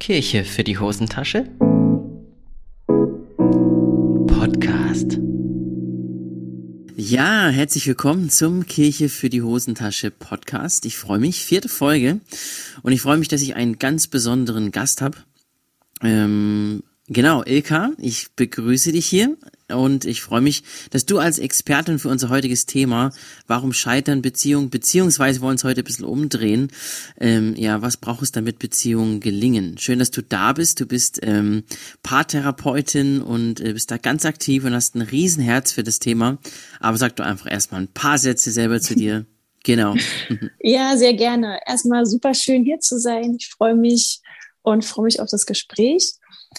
Kirche für die Hosentasche? Podcast. Ja, herzlich willkommen zum Kirche für die Hosentasche Podcast. Ich freue mich, vierte Folge. Und ich freue mich, dass ich einen ganz besonderen Gast habe. Ähm, genau, Ilka, ich begrüße dich hier und ich freue mich, dass du als Expertin für unser heutiges Thema, warum scheitern Beziehungen, beziehungsweise wollen uns heute ein bisschen umdrehen, ähm, ja, was braucht es, damit Beziehungen gelingen? Schön, dass du da bist. Du bist ähm, Paartherapeutin und äh, bist da ganz aktiv und hast ein Riesenherz für das Thema. Aber sag doch einfach erstmal ein paar Sätze selber zu dir. Genau. Ja, sehr gerne. Erstmal super schön hier zu sein. Ich freue mich und freue mich auf das Gespräch.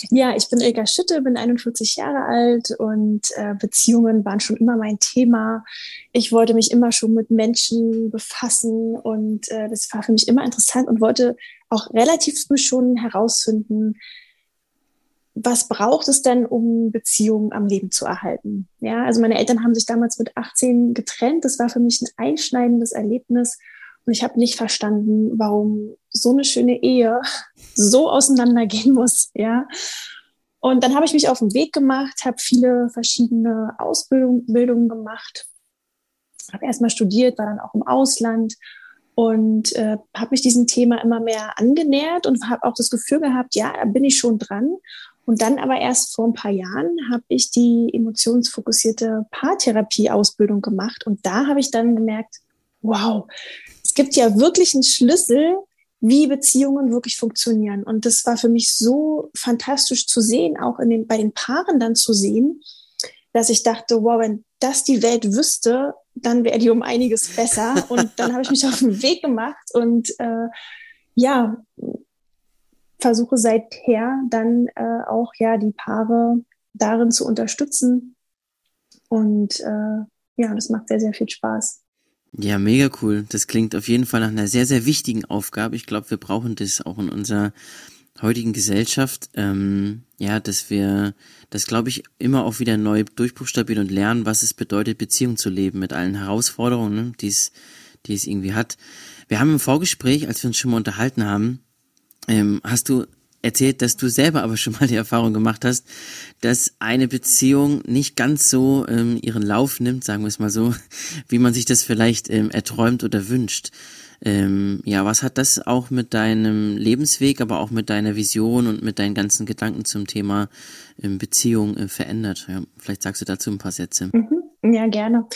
Ja, ich bin Ilka Schütte, bin 41 Jahre alt und äh, Beziehungen waren schon immer mein Thema. Ich wollte mich immer schon mit Menschen befassen und äh, das war für mich immer interessant und wollte auch relativ früh schon herausfinden, was braucht es denn, um Beziehungen am Leben zu erhalten? Ja, also meine Eltern haben sich damals mit 18 getrennt. Das war für mich ein einschneidendes Erlebnis und ich habe nicht verstanden, warum so eine schöne Ehe so auseinandergehen muss. Ja. Und dann habe ich mich auf den Weg gemacht, habe viele verschiedene Ausbildungen gemacht, habe erstmal studiert, war dann auch im Ausland und äh, habe mich diesem Thema immer mehr angenähert und habe auch das Gefühl gehabt, ja, da bin ich schon dran. Und dann aber erst vor ein paar Jahren habe ich die emotionsfokussierte Paartherapie-Ausbildung gemacht und da habe ich dann gemerkt, wow, es gibt ja wirklich einen Schlüssel, wie Beziehungen wirklich funktionieren. Und das war für mich so fantastisch zu sehen, auch in den, bei den Paaren dann zu sehen, dass ich dachte, wow, wenn das die Welt wüsste, dann wäre die um einiges besser. Und dann habe ich mich auf den Weg gemacht und äh, ja, versuche seither dann äh, auch ja die Paare darin zu unterstützen. Und äh, ja, das macht sehr, sehr viel Spaß. Ja, mega cool. Das klingt auf jeden Fall nach einer sehr, sehr wichtigen Aufgabe. Ich glaube, wir brauchen das auch in unserer heutigen Gesellschaft. Ähm, ja, dass wir das, glaube ich, immer auch wieder neu durchbuchstabieren und lernen, was es bedeutet, Beziehung zu leben mit allen Herausforderungen, ne, die es, die es irgendwie hat. Wir haben im Vorgespräch, als wir uns schon mal unterhalten haben, ähm, hast du erzählt, dass du selber aber schon mal die Erfahrung gemacht hast, dass eine Beziehung nicht ganz so ähm, ihren Lauf nimmt, sagen wir es mal so, wie man sich das vielleicht ähm, erträumt oder wünscht. Ähm, ja, was hat das auch mit deinem Lebensweg, aber auch mit deiner Vision und mit deinen ganzen Gedanken zum Thema ähm, Beziehung äh, verändert? Ja, vielleicht sagst du dazu ein paar Sätze. Mhm. Ja, gerne.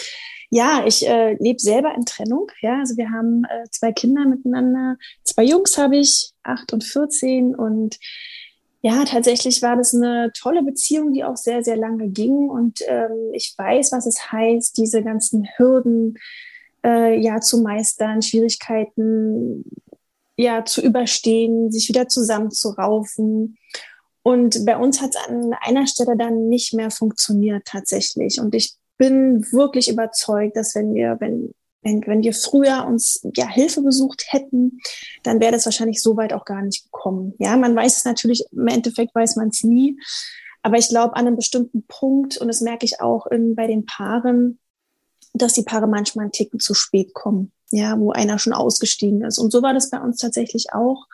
Ja, ich äh, lebe selber in Trennung. Ja, also wir haben äh, zwei Kinder miteinander. Zwei Jungs habe ich, acht und 14. Und ja, tatsächlich war das eine tolle Beziehung, die auch sehr, sehr lange ging. Und ähm, ich weiß, was es heißt, diese ganzen Hürden äh, ja zu meistern, Schwierigkeiten ja zu überstehen, sich wieder zusammenzuraufen. Und bei uns hat es an einer Stelle dann nicht mehr funktioniert tatsächlich. Und ich bin wirklich überzeugt, dass wenn wir, wenn, wenn, wenn wir früher uns ja Hilfe besucht hätten, dann wäre das wahrscheinlich so weit auch gar nicht gekommen. Ja, man weiß es natürlich, im Endeffekt weiß man es nie. Aber ich glaube, an einem bestimmten Punkt, und das merke ich auch in, bei den Paaren, dass die Paare manchmal einen Ticken zu spät kommen, ja, wo einer schon ausgestiegen ist. Und so war das bei uns tatsächlich auch.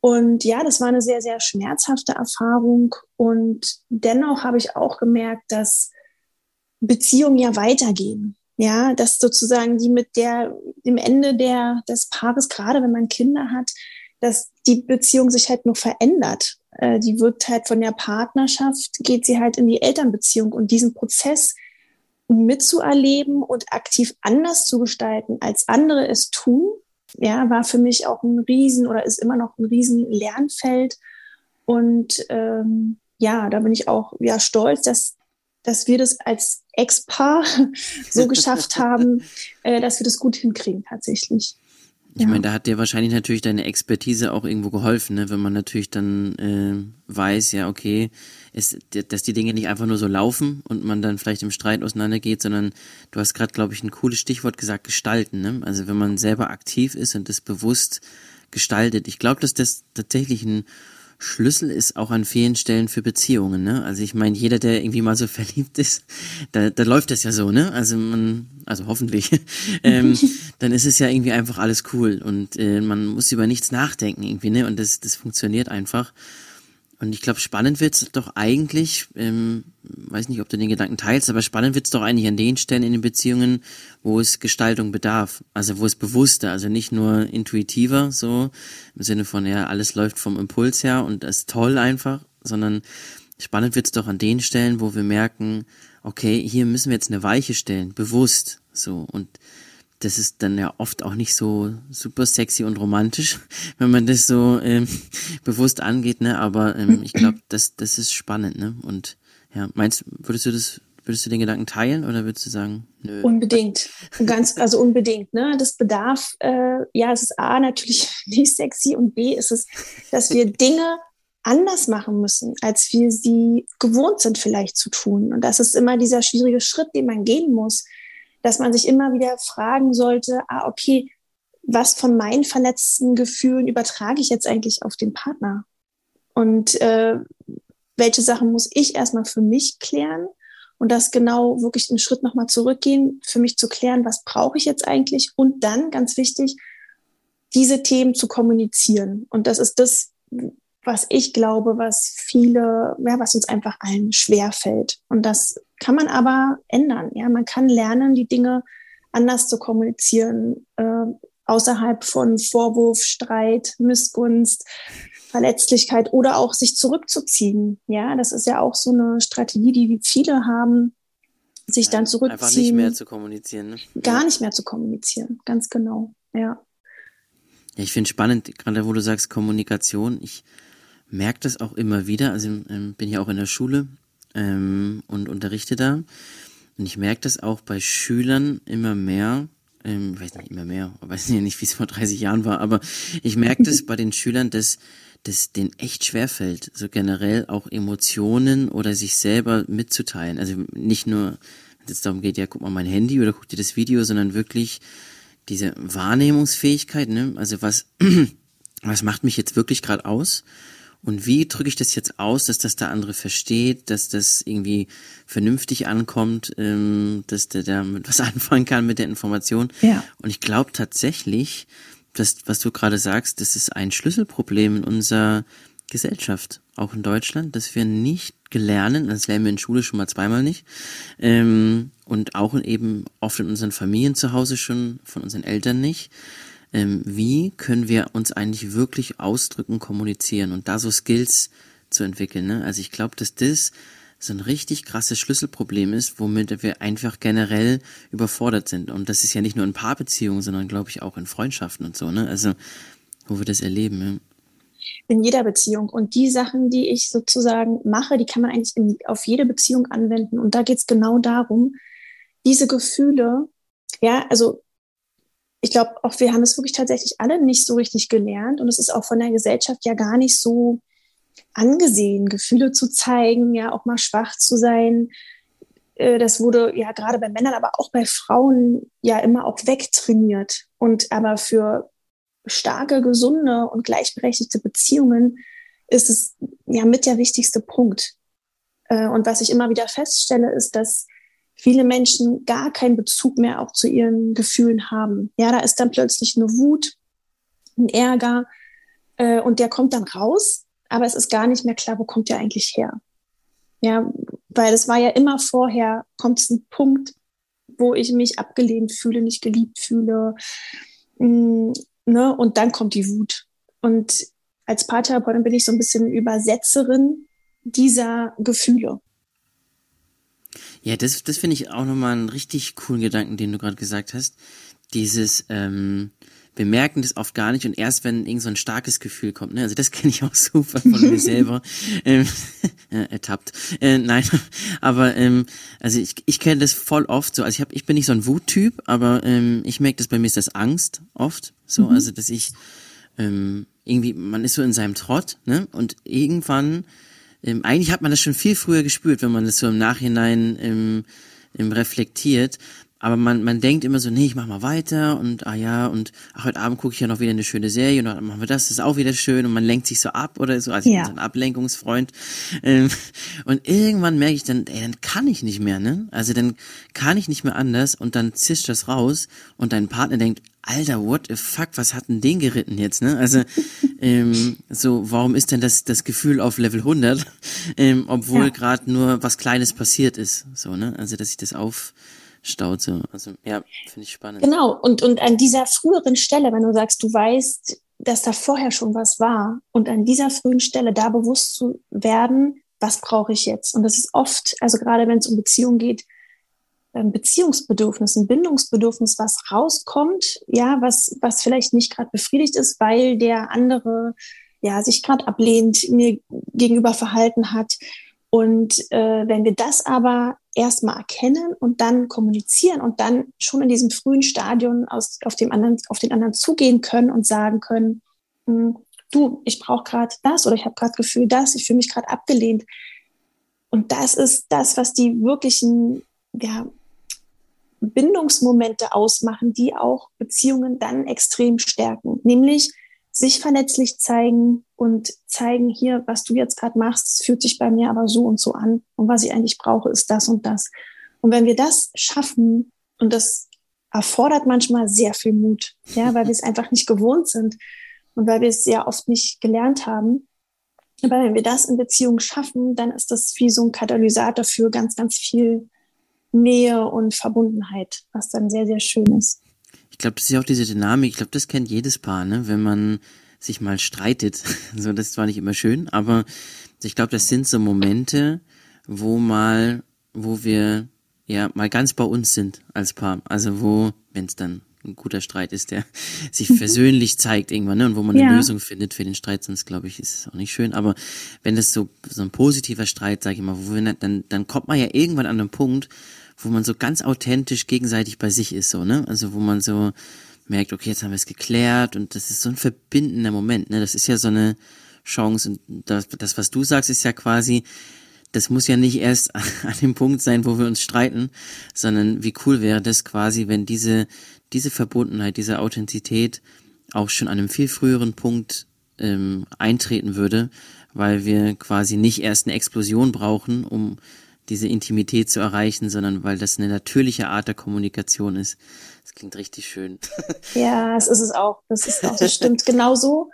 Und ja, das war eine sehr, sehr schmerzhafte Erfahrung. Und dennoch habe ich auch gemerkt, dass Beziehungen ja weitergehen. Ja, dass sozusagen die mit der, dem Ende der, des Paares, gerade wenn man Kinder hat, dass die Beziehung sich halt nur verändert. Äh, die wird halt von der Partnerschaft, geht sie halt in die Elternbeziehung und diesen Prozess mitzuerleben und aktiv anders zu gestalten, als andere es tun, ja, war für mich auch ein Riesen oder ist immer noch ein Riesen Lernfeld. Und ähm, ja, da bin ich auch ja stolz, dass dass wir das als Ex-Paar so geschafft haben, äh, dass wir das gut hinkriegen tatsächlich. Ich ja. meine, da hat dir wahrscheinlich natürlich deine Expertise auch irgendwo geholfen, ne? wenn man natürlich dann äh, weiß, ja, okay, es, dass die Dinge nicht einfach nur so laufen und man dann vielleicht im Streit auseinandergeht, sondern du hast gerade, glaube ich, ein cooles Stichwort gesagt, gestalten. Ne? Also wenn man selber aktiv ist und das bewusst gestaltet. Ich glaube, dass das tatsächlich ein Schlüssel ist auch an vielen Stellen für Beziehungen, ne? Also ich meine, jeder, der irgendwie mal so verliebt ist, da, da läuft das ja so, ne? Also man, also hoffentlich, ähm, dann ist es ja irgendwie einfach alles cool und äh, man muss über nichts nachdenken irgendwie, ne? Und das, das funktioniert einfach. Und ich glaube, spannend wird's doch eigentlich, ähm, weiß nicht, ob du den Gedanken teilst, aber spannend wird's doch eigentlich an den Stellen in den Beziehungen, wo es Gestaltung bedarf. Also wo es bewusster, also nicht nur intuitiver, so im Sinne von, ja, alles läuft vom Impuls her und das ist toll einfach, sondern spannend wird's doch an den Stellen, wo wir merken, okay, hier müssen wir jetzt eine Weiche stellen, bewusst, so und das ist dann ja oft auch nicht so super sexy und romantisch, wenn man das so ähm, bewusst angeht, ne? Aber ähm, ich glaube, das, das ist spannend, ne? Und ja, meinst, würdest du das, würdest du den Gedanken teilen oder würdest du sagen, nö? Unbedingt. Ganz, also unbedingt, ne? Das bedarf, äh, ja, es ist A natürlich nicht sexy und B ist es, dass wir Dinge anders machen müssen, als wir sie gewohnt sind vielleicht zu tun. Und das ist immer dieser schwierige Schritt, den man gehen muss dass man sich immer wieder fragen sollte, ah, okay, was von meinen verletzten Gefühlen übertrage ich jetzt eigentlich auf den Partner? Und äh, welche Sachen muss ich erstmal für mich klären? Und das genau wirklich einen Schritt nochmal zurückgehen, für mich zu klären, was brauche ich jetzt eigentlich? Und dann, ganz wichtig, diese Themen zu kommunizieren. Und das ist das, was ich glaube, was viele, ja, was uns einfach allen schwer fällt. Und das kann man aber ändern. Ja, man kann lernen, die Dinge anders zu kommunizieren, äh, außerhalb von Vorwurf, Streit, Missgunst, Verletzlichkeit oder auch sich zurückzuziehen. Ja, das ist ja auch so eine Strategie, die viele haben, sich ja, dann zurückziehen. Einfach nicht mehr zu kommunizieren. Ne? Gar nicht mehr zu kommunizieren, ganz genau. Ja. Ja, ich finde spannend, gerade wo du sagst Kommunikation. Ich merke das auch immer wieder. Also ähm, bin ja auch in der Schule ähm, und unterrichte da. Und ich merke das auch bei Schülern immer mehr. Ähm, ich weiß nicht immer mehr, ich weiß nicht, wie es vor 30 Jahren war, aber ich merke das bei den Schülern, dass das denen echt schwer fällt, so generell auch Emotionen oder sich selber mitzuteilen. Also nicht nur, wenn es darum geht, ja, guck mal mein Handy oder guck dir das Video, sondern wirklich diese Wahrnehmungsfähigkeit, ne? Also was, was macht mich jetzt wirklich gerade aus? Und wie drücke ich das jetzt aus, dass das der andere versteht, dass das irgendwie vernünftig ankommt, ähm, dass der damit was anfangen kann mit der Information? Ja. Und ich glaube tatsächlich, dass, was du gerade sagst, das ist ein Schlüsselproblem in unserer Gesellschaft, auch in Deutschland, dass wir nicht gelernt, das lernen wir in Schule schon mal zweimal nicht, ähm, und auch eben oft in unseren Familien zu Hause schon von unseren Eltern nicht, ähm, wie können wir uns eigentlich wirklich ausdrücken, kommunizieren und da so Skills zu entwickeln. Ne? Also ich glaube, dass das so ein richtig krasses Schlüsselproblem ist, womit wir einfach generell überfordert sind. Und das ist ja nicht nur in Paarbeziehungen, sondern glaube ich auch in Freundschaften und so, ne? Also, wo wir das erleben, ja. In jeder Beziehung. Und die Sachen, die ich sozusagen mache, die kann man eigentlich in, auf jede Beziehung anwenden. Und da geht es genau darum, diese Gefühle, ja, also ich glaube, auch wir haben es wirklich tatsächlich alle nicht so richtig gelernt und es ist auch von der Gesellschaft ja gar nicht so angesehen, Gefühle zu zeigen, ja auch mal schwach zu sein. Äh, das wurde ja gerade bei Männern, aber auch bei Frauen ja immer auch wegtrainiert. Und aber für starke, gesunde und gleichberechtigte Beziehungen ist es ja mit der wichtigste Punkt. Äh, und was ich immer wieder feststelle, ist, dass viele Menschen gar keinen Bezug mehr auch zu ihren Gefühlen haben. Ja, da ist dann plötzlich eine Wut, ein Ärger äh, und der kommt dann raus, aber es ist gar nicht mehr klar, wo kommt der eigentlich her. Ja, weil es war ja immer vorher, kommt es ein Punkt, wo ich mich abgelehnt fühle, nicht geliebt fühle. Mh, mm, ne? Und dann kommt die Wut. Und als Paartherapeutin bin ich so ein bisschen Übersetzerin dieser Gefühle. Ja, das, das finde ich auch nochmal einen richtig coolen Gedanken, den du gerade gesagt hast. Dieses, ähm, wir merken das oft gar nicht und erst wenn irgend so ein starkes Gefühl kommt, ne? Also das kenne ich auch super von mir selber. Ähm, äh, ertappt. Äh, nein, aber ähm, also ich, ich kenne das voll oft so. Also ich hab, ich bin nicht so ein Wuttyp, aber ähm, ich merke das bei mir ist das Angst oft. So, mhm. also dass ich ähm, irgendwie, man ist so in seinem Trott, ne? Und irgendwann ähm, eigentlich hat man das schon viel früher gespürt, wenn man das so im Nachhinein ähm, ähm, reflektiert. aber man, man denkt immer so, nee, ich mach mal weiter und ah ja, und ach, heute Abend gucke ich ja noch wieder eine schöne Serie und dann machen wir das, das ist auch wieder schön und man lenkt sich so ab oder so, also ich ja. bin so ein Ablenkungsfreund. Ähm, und irgendwann merke ich dann, ey, dann kann ich nicht mehr, ne? Also dann kann ich nicht mehr anders und dann zischt das raus und dein Partner denkt, Alter, what the fuck, was hat denn den geritten jetzt, ne? Also, ähm, so, warum ist denn das, das Gefühl auf Level 100, ähm, obwohl ja. gerade nur was Kleines passiert ist, so, ne? Also, dass ich das auf, staut so. Also ja, finde ich spannend. Genau, und, und an dieser früheren Stelle, wenn du sagst, du weißt, dass da vorher schon was war und an dieser frühen Stelle da bewusst zu werden, was brauche ich jetzt? Und das ist oft, also gerade wenn es um Beziehungen geht, Beziehungsbedürfnis, ein Bindungsbedürfnis, was rauskommt, ja, was, was vielleicht nicht gerade befriedigt ist, weil der andere ja sich gerade ablehnt, mir gegenüber verhalten hat. Und äh, wenn wir das aber erstmal erkennen und dann kommunizieren und dann schon in diesem frühen Stadion aus, auf, dem anderen, auf den anderen zugehen können und sagen können, hm, du, ich brauche gerade das oder ich habe gerade Gefühl das, ich fühle mich gerade abgelehnt. Und das ist das, was die wirklichen ja, Bindungsmomente ausmachen, die auch Beziehungen dann extrem stärken. Nämlich sich verletzlich zeigen und zeigen hier, was du jetzt gerade machst, fühlt sich bei mir aber so und so an. Und was ich eigentlich brauche, ist das und das. Und wenn wir das schaffen, und das erfordert manchmal sehr viel Mut, ja, weil wir es einfach nicht gewohnt sind und weil wir es sehr oft nicht gelernt haben. Aber wenn wir das in Beziehungen schaffen, dann ist das wie so ein Katalysator für ganz, ganz viel Nähe und Verbundenheit, was dann sehr, sehr schön ist. Ich glaube, das ist ja auch diese Dynamik, ich glaube, das kennt jedes Paar, ne? Wenn man sich mal streitet. So, das ist zwar nicht immer schön, aber ich glaube, das sind so Momente, wo mal, wo wir ja mal ganz bei uns sind als Paar. Also wo, wenn es dann ein guter Streit ist, der sich mhm. versöhnlich zeigt irgendwann, ne? Und wo man eine ja. Lösung findet für den Streit, sonst glaube ich, ist es auch nicht schön. Aber wenn das so, so ein positiver Streit, sage ich mal, wo wir, dann, dann kommt man ja irgendwann an einen Punkt, wo man so ganz authentisch gegenseitig bei sich ist, so, ne? Also wo man so merkt, okay, jetzt haben wir es geklärt und das ist so ein verbindender Moment, ne? Das ist ja so eine Chance und das, das was du sagst, ist ja quasi, das muss ja nicht erst an dem Punkt sein, wo wir uns streiten, sondern wie cool wäre das quasi, wenn diese, diese Verbundenheit, diese Authentizität auch schon an einem viel früheren Punkt ähm, eintreten würde, weil wir quasi nicht erst eine Explosion brauchen, um diese Intimität zu erreichen, sondern weil das eine natürliche Art der Kommunikation ist. Das klingt richtig schön. Ja, das ist es auch. Das ist auch, das stimmt genau so.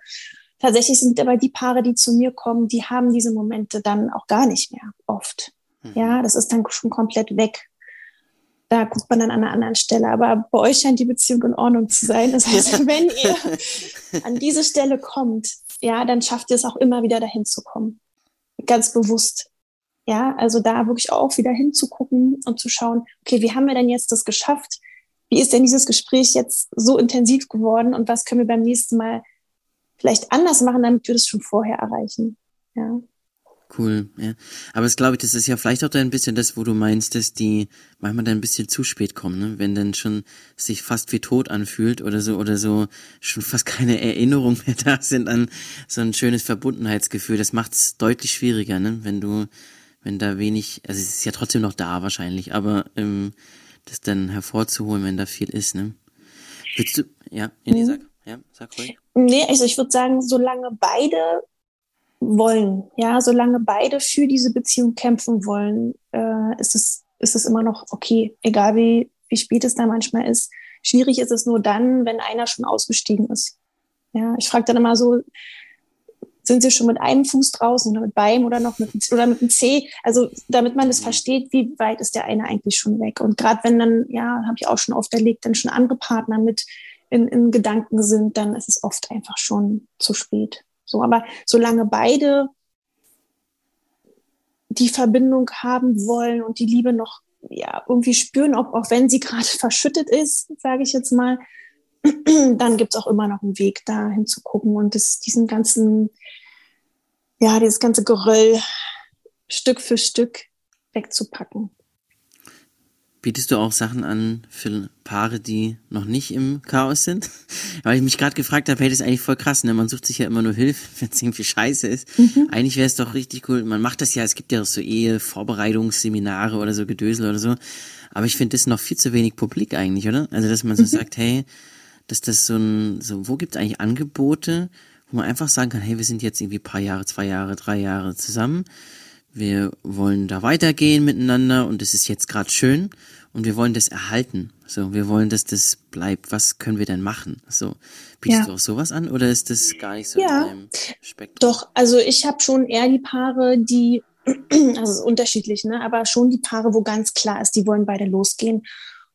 Tatsächlich sind aber die Paare, die zu mir kommen, die haben diese Momente dann auch gar nicht mehr oft. Mhm. Ja, das ist dann schon komplett weg. Da guckt man dann an einer anderen Stelle. Aber bei euch scheint die Beziehung in Ordnung zu sein. Das heißt, wenn ihr an diese Stelle kommt, ja, dann schafft ihr es auch immer wieder dahin zu kommen. Ganz bewusst. Ja, also da wirklich auch wieder hinzugucken und zu schauen, okay, wie haben wir denn jetzt das geschafft? Wie ist denn dieses Gespräch jetzt so intensiv geworden und was können wir beim nächsten Mal vielleicht anders machen, damit wir das schon vorher erreichen? Ja. Cool, ja. Aber es glaube ich, das ist ja vielleicht auch ein bisschen das, wo du meinst, dass die manchmal dann ein bisschen zu spät kommen, ne? Wenn dann schon sich fast wie tot anfühlt oder so oder so schon fast keine Erinnerungen mehr da sind an so ein schönes Verbundenheitsgefühl. Das macht es deutlich schwieriger, ne? Wenn du wenn da wenig, also es ist ja trotzdem noch da wahrscheinlich, aber ähm, das dann hervorzuholen, wenn da viel ist, ne? Willst du, ja, nee, mhm. sag, ja, sag ruhig. Nee, also ich würde sagen, solange beide wollen, ja, solange beide für diese Beziehung kämpfen wollen, äh, ist es, ist es immer noch okay, egal wie, wie spät es da manchmal ist. Schwierig ist es nur dann, wenn einer schon ausgestiegen ist. Ja, ich frage dann immer so, sind sie schon mit einem Fuß draußen oder mit beidem oder noch mit oder mit dem C. Also damit man das mhm. versteht, wie weit ist der eine eigentlich schon weg. Und gerade wenn dann, ja, habe ich auch schon oft erlebt, dann schon andere Partner mit in, in Gedanken sind, dann ist es oft einfach schon zu spät. So, aber solange beide die Verbindung haben wollen und die Liebe noch ja irgendwie spüren, ob, auch wenn sie gerade verschüttet ist, sage ich jetzt mal, dann gibt es auch immer noch einen Weg, da hinzugucken und das, diesen ganzen, ja, dieses ganze Geröll Stück für Stück wegzupacken. Bietest du auch Sachen an für Paare, die noch nicht im Chaos sind? Weil ich mich gerade gefragt habe, hey, das ist eigentlich voll krass, ne? Man sucht sich ja immer nur Hilfe, wenn es irgendwie scheiße ist. Mhm. Eigentlich wäre es doch richtig cool. Man macht das ja, es gibt ja auch so Ehe-Vorbereitungsseminare oder so Gedösel oder so. Aber ich finde das noch viel zu wenig publik eigentlich, oder? Also, dass man so mhm. sagt, hey, dass das so ein, so, wo gibt es eigentlich Angebote, wo man einfach sagen kann, hey, wir sind jetzt irgendwie paar Jahre, zwei Jahre, drei Jahre zusammen wir wollen da weitergehen miteinander und es ist jetzt gerade schön und wir wollen das erhalten. So, wir wollen, dass das bleibt. Was können wir denn machen? So, bietest ja. du auch sowas an oder ist das gar nicht so ja. in deinem Spektrum? Doch, also ich habe schon eher die Paare, die, also es ist unterschiedlich, ne, aber schon die Paare, wo ganz klar ist, die wollen beide losgehen.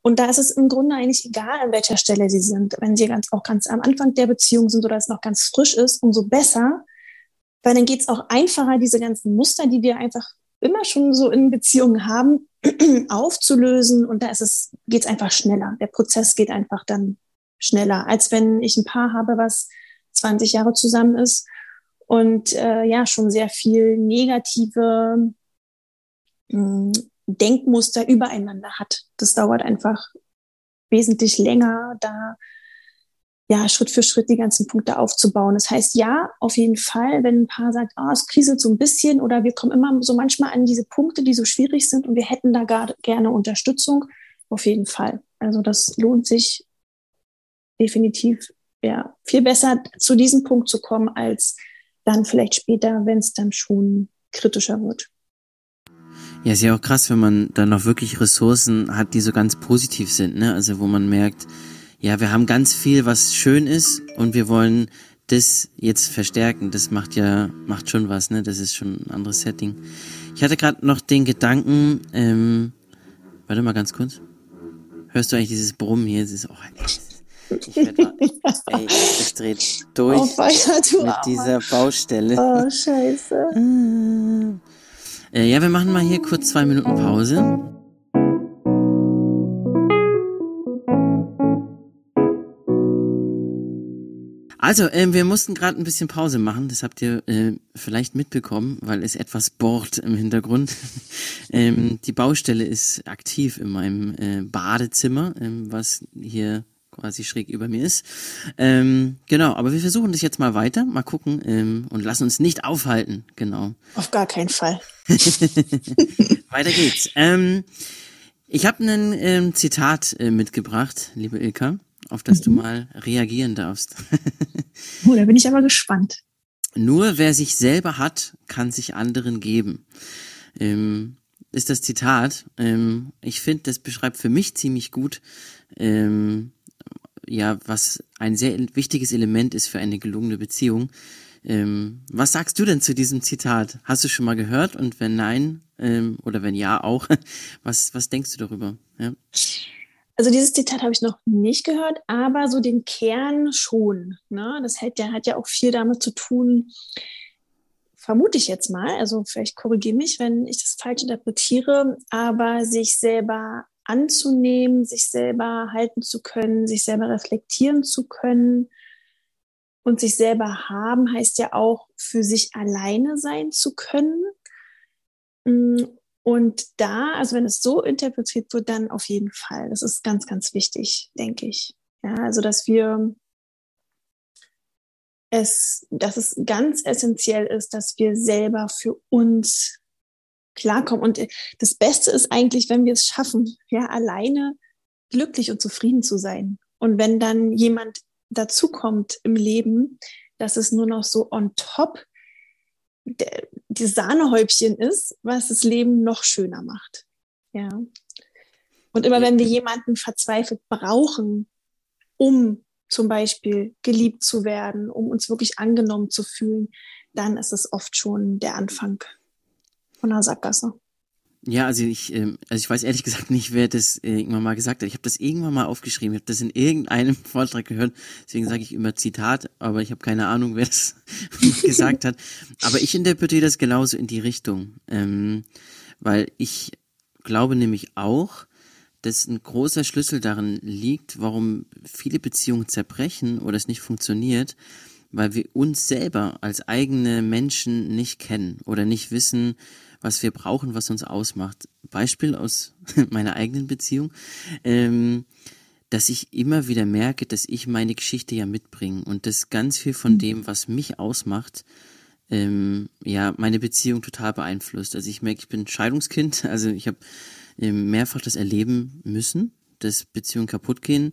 Und da ist es im Grunde eigentlich egal, an welcher Stelle sie sind. Wenn sie ganz, auch ganz am Anfang der Beziehung sind oder es noch ganz frisch ist, umso besser, weil dann geht es auch einfacher, diese ganzen Muster, die wir einfach immer schon so in Beziehungen haben, aufzulösen. Und da ist es, geht es einfach schneller. Der Prozess geht einfach dann schneller, als wenn ich ein Paar habe, was 20 Jahre zusammen ist und äh, ja schon sehr viel negative mh, hm, Denkmuster übereinander hat. Das dauert einfach wesentlich länger, da ja, Schritt für Schritt die ganzen Punkte aufzubauen. Das heißt, ja, auf jeden Fall, wenn ein Paar sagt, oh, es kriselt so ein bisschen oder wir kommen immer so manchmal an diese Punkte, die so schwierig sind und wir hätten da gar, gerne Unterstützung, auf jeden Fall. Also das lohnt sich definitiv, ja, viel besser zu diesem Punkt zu kommen, als dann vielleicht später, wenn es dann schon kritischer wird. Ja, ist ja auch krass, wenn man dann noch wirklich Ressourcen hat, die so ganz positiv sind, ne? Also wo man merkt, ja, wir haben ganz viel, was schön ist und wir wollen das jetzt verstärken. Das macht ja, macht schon was, ne? Das ist schon ein anderes Setting. Ich hatte gerade noch den Gedanken, ähm, warte mal ganz kurz. Hörst du eigentlich dieses Brummen hier? Das ist, oh, ich werde, ey, ich drehe durch oh, Feier, mit dieser Baustelle. Oh, scheiße. Äh, ja, wir machen mal hier kurz zwei Minuten Pause. Also, ähm, wir mussten gerade ein bisschen Pause machen. Das habt ihr äh, vielleicht mitbekommen, weil es etwas bohrt im Hintergrund. ähm, die Baustelle ist aktiv in meinem äh, Badezimmer, ähm, was hier quasi schräg über mir ist. Ähm, genau, aber wir versuchen das jetzt mal weiter, mal gucken ähm, und lassen uns nicht aufhalten. Genau. Auf gar keinen Fall. weiter geht's. Ähm, ich habe ein ähm, Zitat äh, mitgebracht, liebe Ilka auf das mhm. du mal reagieren darfst. oh, da bin ich aber gespannt. Nur wer sich selber hat, kann sich anderen geben. Ähm, ist das Zitat. Ähm, ich finde, das beschreibt für mich ziemlich gut, ähm, ja, was ein sehr wichtiges Element ist für eine gelungene Beziehung. Ähm, was sagst du denn zu diesem Zitat? Hast du schon mal gehört? Und wenn nein, ähm, oder wenn ja auch, was, was denkst du darüber? Ja? Also dieses Zitat habe ich noch nicht gehört, aber so den Kern schon. Ne? Das hat ja, hat ja auch viel damit zu tun, vermute ich jetzt mal, also vielleicht korrigiere mich, wenn ich das falsch interpretiere, aber sich selber anzunehmen, sich selber halten zu können, sich selber reflektieren zu können und sich selber haben, heißt ja auch für sich alleine sein zu können. Mm, und da, also wenn es so interpretiert wird, dann auf jeden Fall. Das ist ganz, ganz wichtig, denke ich. Ja, also dass wir es, dass es ganz essentiell ist, dass wir selber für uns klarkommen. Und das Beste ist eigentlich, wenn wir es schaffen, ja, alleine glücklich und zufrieden zu sein. Und wenn dann jemand dazukommt im Leben, dass es nur noch so on top die Sahnehäubchen ist, was das Leben noch schöner macht. Ja. Und immer wenn wir jemanden verzweifelt brauchen, um zum Beispiel geliebt zu werden, um uns wirklich angenommen zu fühlen, dann ist es oft schon der Anfang von einer Sackgasse. Ja, also ich, ähm, also ich weiß ehrlich gesagt nicht, wer das äh, irgendwann mal gesagt hat. Ich habe das irgendwann mal aufgeschrieben, ich habe das in irgendeinem Vortrag gehört, deswegen sage ich immer Zitat, aber ich habe keine Ahnung, wer das gesagt hat. Aber ich interpretiere das genauso in die Richtung, ähm, weil ich glaube nämlich auch, dass ein großer Schlüssel darin liegt, warum viele Beziehungen zerbrechen oder es nicht funktioniert, weil wir uns selber als eigene Menschen nicht kennen oder nicht wissen, was wir brauchen, was uns ausmacht. Beispiel aus meiner eigenen Beziehung, ähm, dass ich immer wieder merke, dass ich meine Geschichte ja mitbringe und dass ganz viel von mhm. dem, was mich ausmacht, ähm, ja, meine Beziehung total beeinflusst. Also ich merke, ich bin Scheidungskind, also ich habe ähm, mehrfach das erleben müssen, dass Beziehungen kaputt gehen.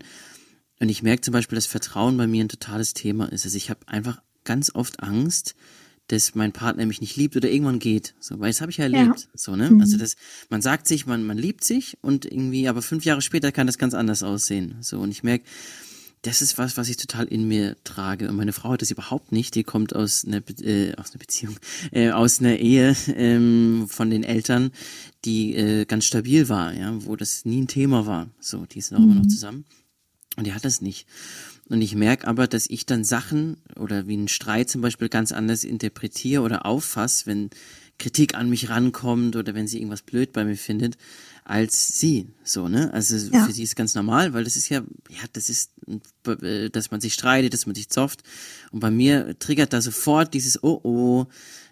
Und ich merke zum Beispiel, dass Vertrauen bei mir ein totales Thema ist. Also ich habe einfach ganz oft Angst, dass mein Partner mich nicht liebt oder irgendwann geht. So, weil das habe ich ja erlebt. Ja. So, ne? Mhm. Also das, man sagt sich, man, man liebt sich und irgendwie, aber fünf Jahre später kann das ganz anders aussehen. So, und ich merke, das ist was, was ich total in mir trage. Und meine Frau hat das überhaupt nicht. Die kommt aus einer, Be äh, aus einer Beziehung, äh, aus einer Ehe ähm, von den Eltern, die äh, ganz stabil war, ja, wo das nie ein Thema war. So, die sind auch mhm. immer noch mhm. zusammen. Und die hat das nicht. Und ich merke aber, dass ich dann Sachen oder wie einen Streit zum Beispiel ganz anders interpretiere oder auffasse, wenn Kritik an mich rankommt oder wenn sie irgendwas blöd bei mir findet, als sie. So, ne? Also ja. für sie ist ganz normal, weil das ist ja, ja, das ist, äh, dass man sich streitet, dass man sich zofft. Und bei mir triggert da sofort dieses Oh oh,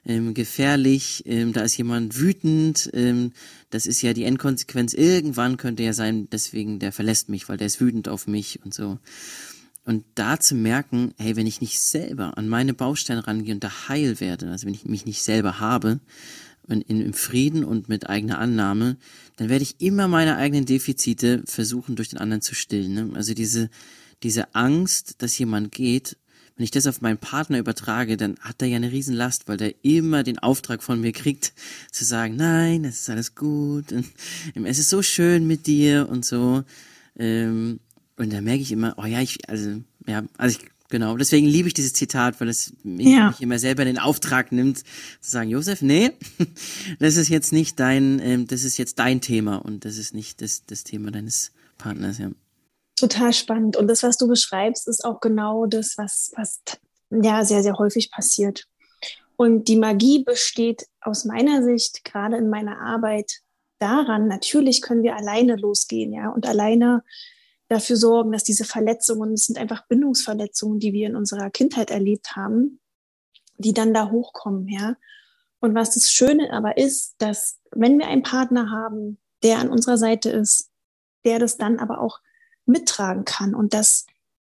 ähm, gefährlich, ähm, da ist jemand wütend, ähm, das ist ja die Endkonsequenz. Irgendwann könnte ja sein, deswegen der verlässt mich, weil der ist wütend auf mich und so. Und da zu merken, hey, wenn ich nicht selber an meine Bausteine rangehe und da heil werde, also wenn ich mich nicht selber habe, in, in, im Frieden und mit eigener Annahme, dann werde ich immer meine eigenen Defizite versuchen, durch den anderen zu stillen. Ne? Also diese, diese Angst, dass jemand geht, wenn ich das auf meinen Partner übertrage, dann hat er ja eine Riesenlast, weil der immer den Auftrag von mir kriegt, zu sagen, nein, es ist alles gut, und, es ist so schön mit dir und so. Ähm, und da merke ich immer, oh ja, ich, also, ja, also ich, genau, deswegen liebe ich dieses Zitat, weil es mich, ja. mich immer selber den Auftrag nimmt, zu sagen, Josef, nee, das ist jetzt nicht dein, ähm, das ist jetzt dein Thema und das ist nicht das, das Thema deines Partners, ja. Total spannend. Und das, was du beschreibst, ist auch genau das, was, was ja sehr, sehr häufig passiert. Und die Magie besteht aus meiner Sicht, gerade in meiner Arbeit, daran, natürlich können wir alleine losgehen, ja, und alleine dafür sorgen, dass diese Verletzungen, es sind einfach Bindungsverletzungen, die wir in unserer Kindheit erlebt haben, die dann da hochkommen, ja. Und was das Schöne aber ist, dass wenn wir einen Partner haben, der an unserer Seite ist, der das dann aber auch mittragen kann und das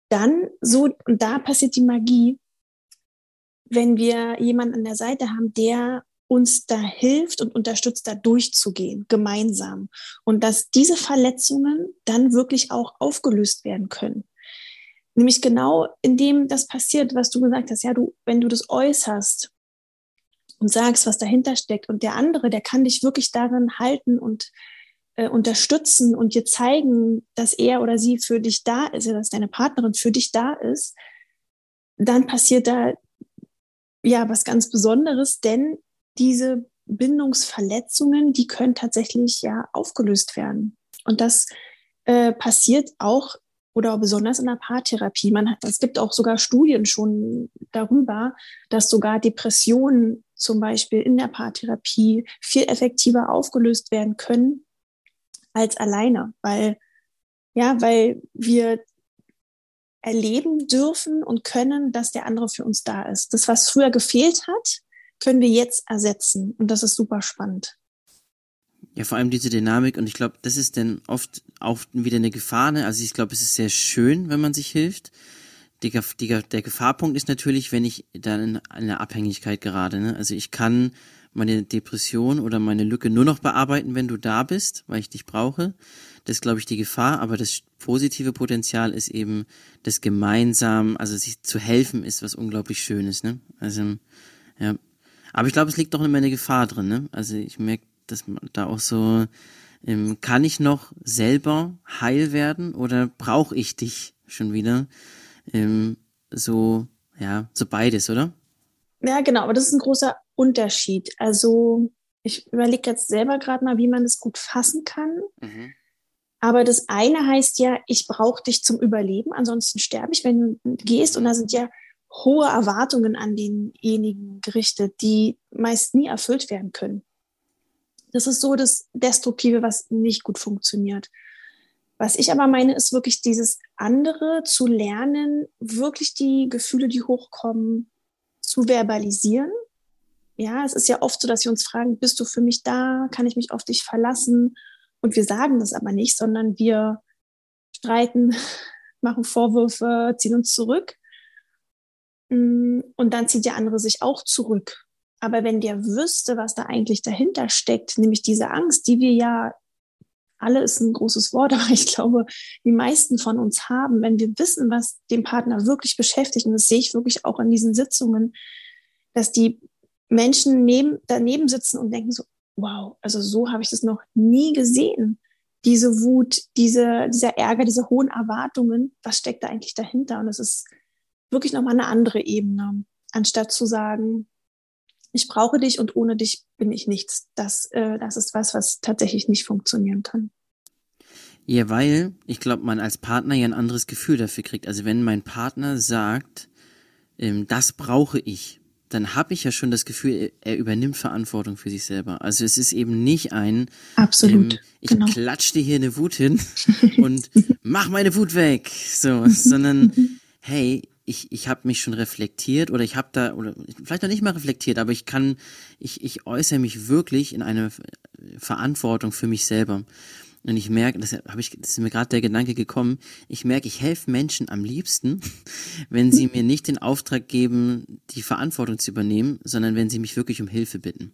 dann so, und da passiert die Magie, wenn wir jemanden an der Seite haben, der uns da hilft und unterstützt, da durchzugehen, gemeinsam. Und dass diese Verletzungen dann wirklich auch aufgelöst werden können. Nämlich genau indem das passiert, was du gesagt hast, ja, du, wenn du das äußerst und sagst, was dahinter steckt und der andere, der kann dich wirklich darin halten und äh, unterstützen und dir zeigen, dass er oder sie für dich da ist, dass deine Partnerin für dich da ist, dann passiert da ja was ganz Besonderes, denn diese Bindungsverletzungen, die können tatsächlich ja aufgelöst werden. Und das äh, passiert auch oder besonders in der Paartherapie. Man hat, es gibt auch sogar Studien schon darüber, dass sogar Depressionen zum Beispiel in der Paartherapie viel effektiver aufgelöst werden können als alleine, weil ja, weil wir erleben dürfen und können, dass der andere für uns da ist. Das, was früher gefehlt hat, können wir jetzt ersetzen. Und das ist super spannend. Ja, vor allem diese Dynamik und ich glaube, das ist dann oft auch wieder eine Gefahr. Ne? Also ich glaube, es ist sehr schön, wenn man sich hilft. Die, die, der Gefahrpunkt ist natürlich, wenn ich dann in eine Abhängigkeit gerate. Ne? Also ich kann meine Depression oder meine Lücke nur noch bearbeiten, wenn du da bist, weil ich dich brauche. Das ist, glaube ich, die Gefahr. Aber das positive Potenzial ist eben das gemeinsam, also sich zu helfen, ist was unglaublich Schönes. Ne? Also ja, aber ich glaube, es liegt doch immer eine Gefahr drin, ne? Also ich merke, dass man da auch so, ähm, kann ich noch selber heil werden oder brauche ich dich schon wieder? Ähm, so, ja, so beides, oder? Ja, genau, aber das ist ein großer Unterschied. Also ich überlege jetzt selber gerade mal, wie man das gut fassen kann. Mhm. Aber das eine heißt ja, ich brauche dich zum Überleben, ansonsten sterbe ich, wenn du gehst. Und da sind ja hohe Erwartungen an denjenigen gerichtet, die meist nie erfüllt werden können. Das ist so das Destruktive, was nicht gut funktioniert. Was ich aber meine, ist wirklich dieses andere zu lernen, wirklich die Gefühle, die hochkommen, zu verbalisieren ja, es ist ja oft so, dass wir uns fragen, bist du für mich da? Kann ich mich auf dich verlassen? Und wir sagen das aber nicht, sondern wir streiten, machen Vorwürfe, ziehen uns zurück. Mm, und dann zieht der andere sich auch zurück. Aber wenn der wüsste, was da eigentlich dahinter steckt, nämlich diese Angst, die wir ja alle ist ein großes Wort, aber ich glaube, die meisten von uns haben, wenn wir wissen, was den Partner wirklich beschäftigt, und das sehe ich wirklich auch in diesen Sitzungen, dass die Menschen neben, daneben sitzen und denken so, wow, also so habe ich das noch nie gesehen. Diese Wut, diese, dieser Ärger, diese hohen Erwartungen, was steckt da eigentlich dahinter? Und es ist wirklich nochmal eine andere Ebene, anstatt zu sagen, ich brauche dich und ohne dich bin ich nichts. Das, äh, das ist was, was tatsächlich nicht funktionieren kann. Ja, weil ich glaube, man als Partner ja ein anderes Gefühl dafür kriegt. Also wenn mein Partner sagt, ähm, das brauche ich, dann habe ich ja schon das Gefühl, er übernimmt Verantwortung für sich selber. Also es ist eben nicht ein, absolut, ähm, ich genau. klatsch dir hier eine Wut hin und mach meine Wut weg, so, sondern hey, ich, ich habe mich schon reflektiert oder ich habe da, oder vielleicht noch nicht mal reflektiert, aber ich kann, ich, ich äußere mich wirklich in eine Verantwortung für mich selber. Und ich merke, das habe ich, das ist mir gerade der Gedanke gekommen, ich merke, ich helfe Menschen am liebsten, wenn sie mir nicht den Auftrag geben, die Verantwortung zu übernehmen, sondern wenn sie mich wirklich um Hilfe bitten.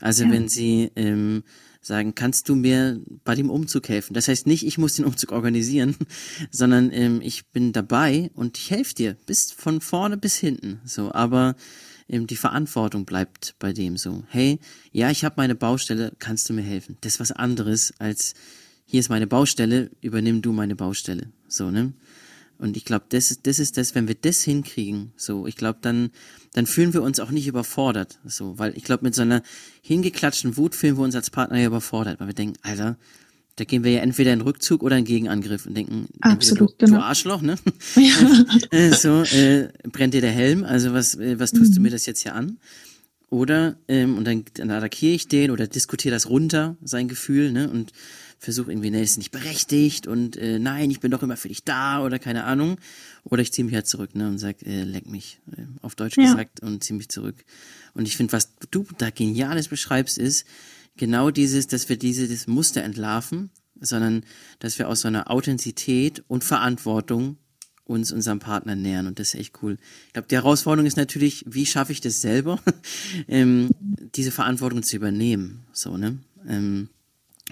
Also ja. wenn sie ähm, sagen, kannst du mir bei dem Umzug helfen? Das heißt nicht, ich muss den Umzug organisieren, sondern ähm, ich bin dabei und ich helfe dir bis von vorne bis hinten. So, aber ähm, die Verantwortung bleibt bei dem so. Hey, ja, ich habe meine Baustelle, kannst du mir helfen? Das ist was anderes als hier ist meine Baustelle, übernimm du meine Baustelle. So, ne? Und ich glaube, das ist, das ist das, wenn wir das hinkriegen, so, ich glaube, dann, dann fühlen wir uns auch nicht überfordert, so, weil ich glaube, mit so einer hingeklatschten Wut fühlen wir uns als Partner ja überfordert, weil wir denken, Alter, da gehen wir ja entweder in Rückzug oder in Gegenangriff und denken, Absolut, du, genau. du Arschloch, ne? Ja. Äh, so, äh, brennt dir der Helm, also was, äh, was tust mhm. du mir das jetzt hier an? Oder, ähm, und dann, dann attackiere ich den oder diskutiere das runter, sein Gefühl, ne? Und versuche irgendwie, ne, ist nicht berechtigt und äh, nein, ich bin doch immer für dich da oder keine Ahnung. Oder ich ziehe mich halt zurück, ne, und sag, äh, leck mich, äh, auf Deutsch ja. gesagt, und ziehe mich zurück. Und ich finde, was du da Geniales beschreibst, ist genau dieses, dass wir dieses Muster entlarven, sondern dass wir aus so einer Authentizität und Verantwortung uns unserem Partner nähern und das ist echt cool. Ich glaube, die Herausforderung ist natürlich, wie schaffe ich das selber, ähm, diese Verantwortung zu übernehmen, so ne. Ähm,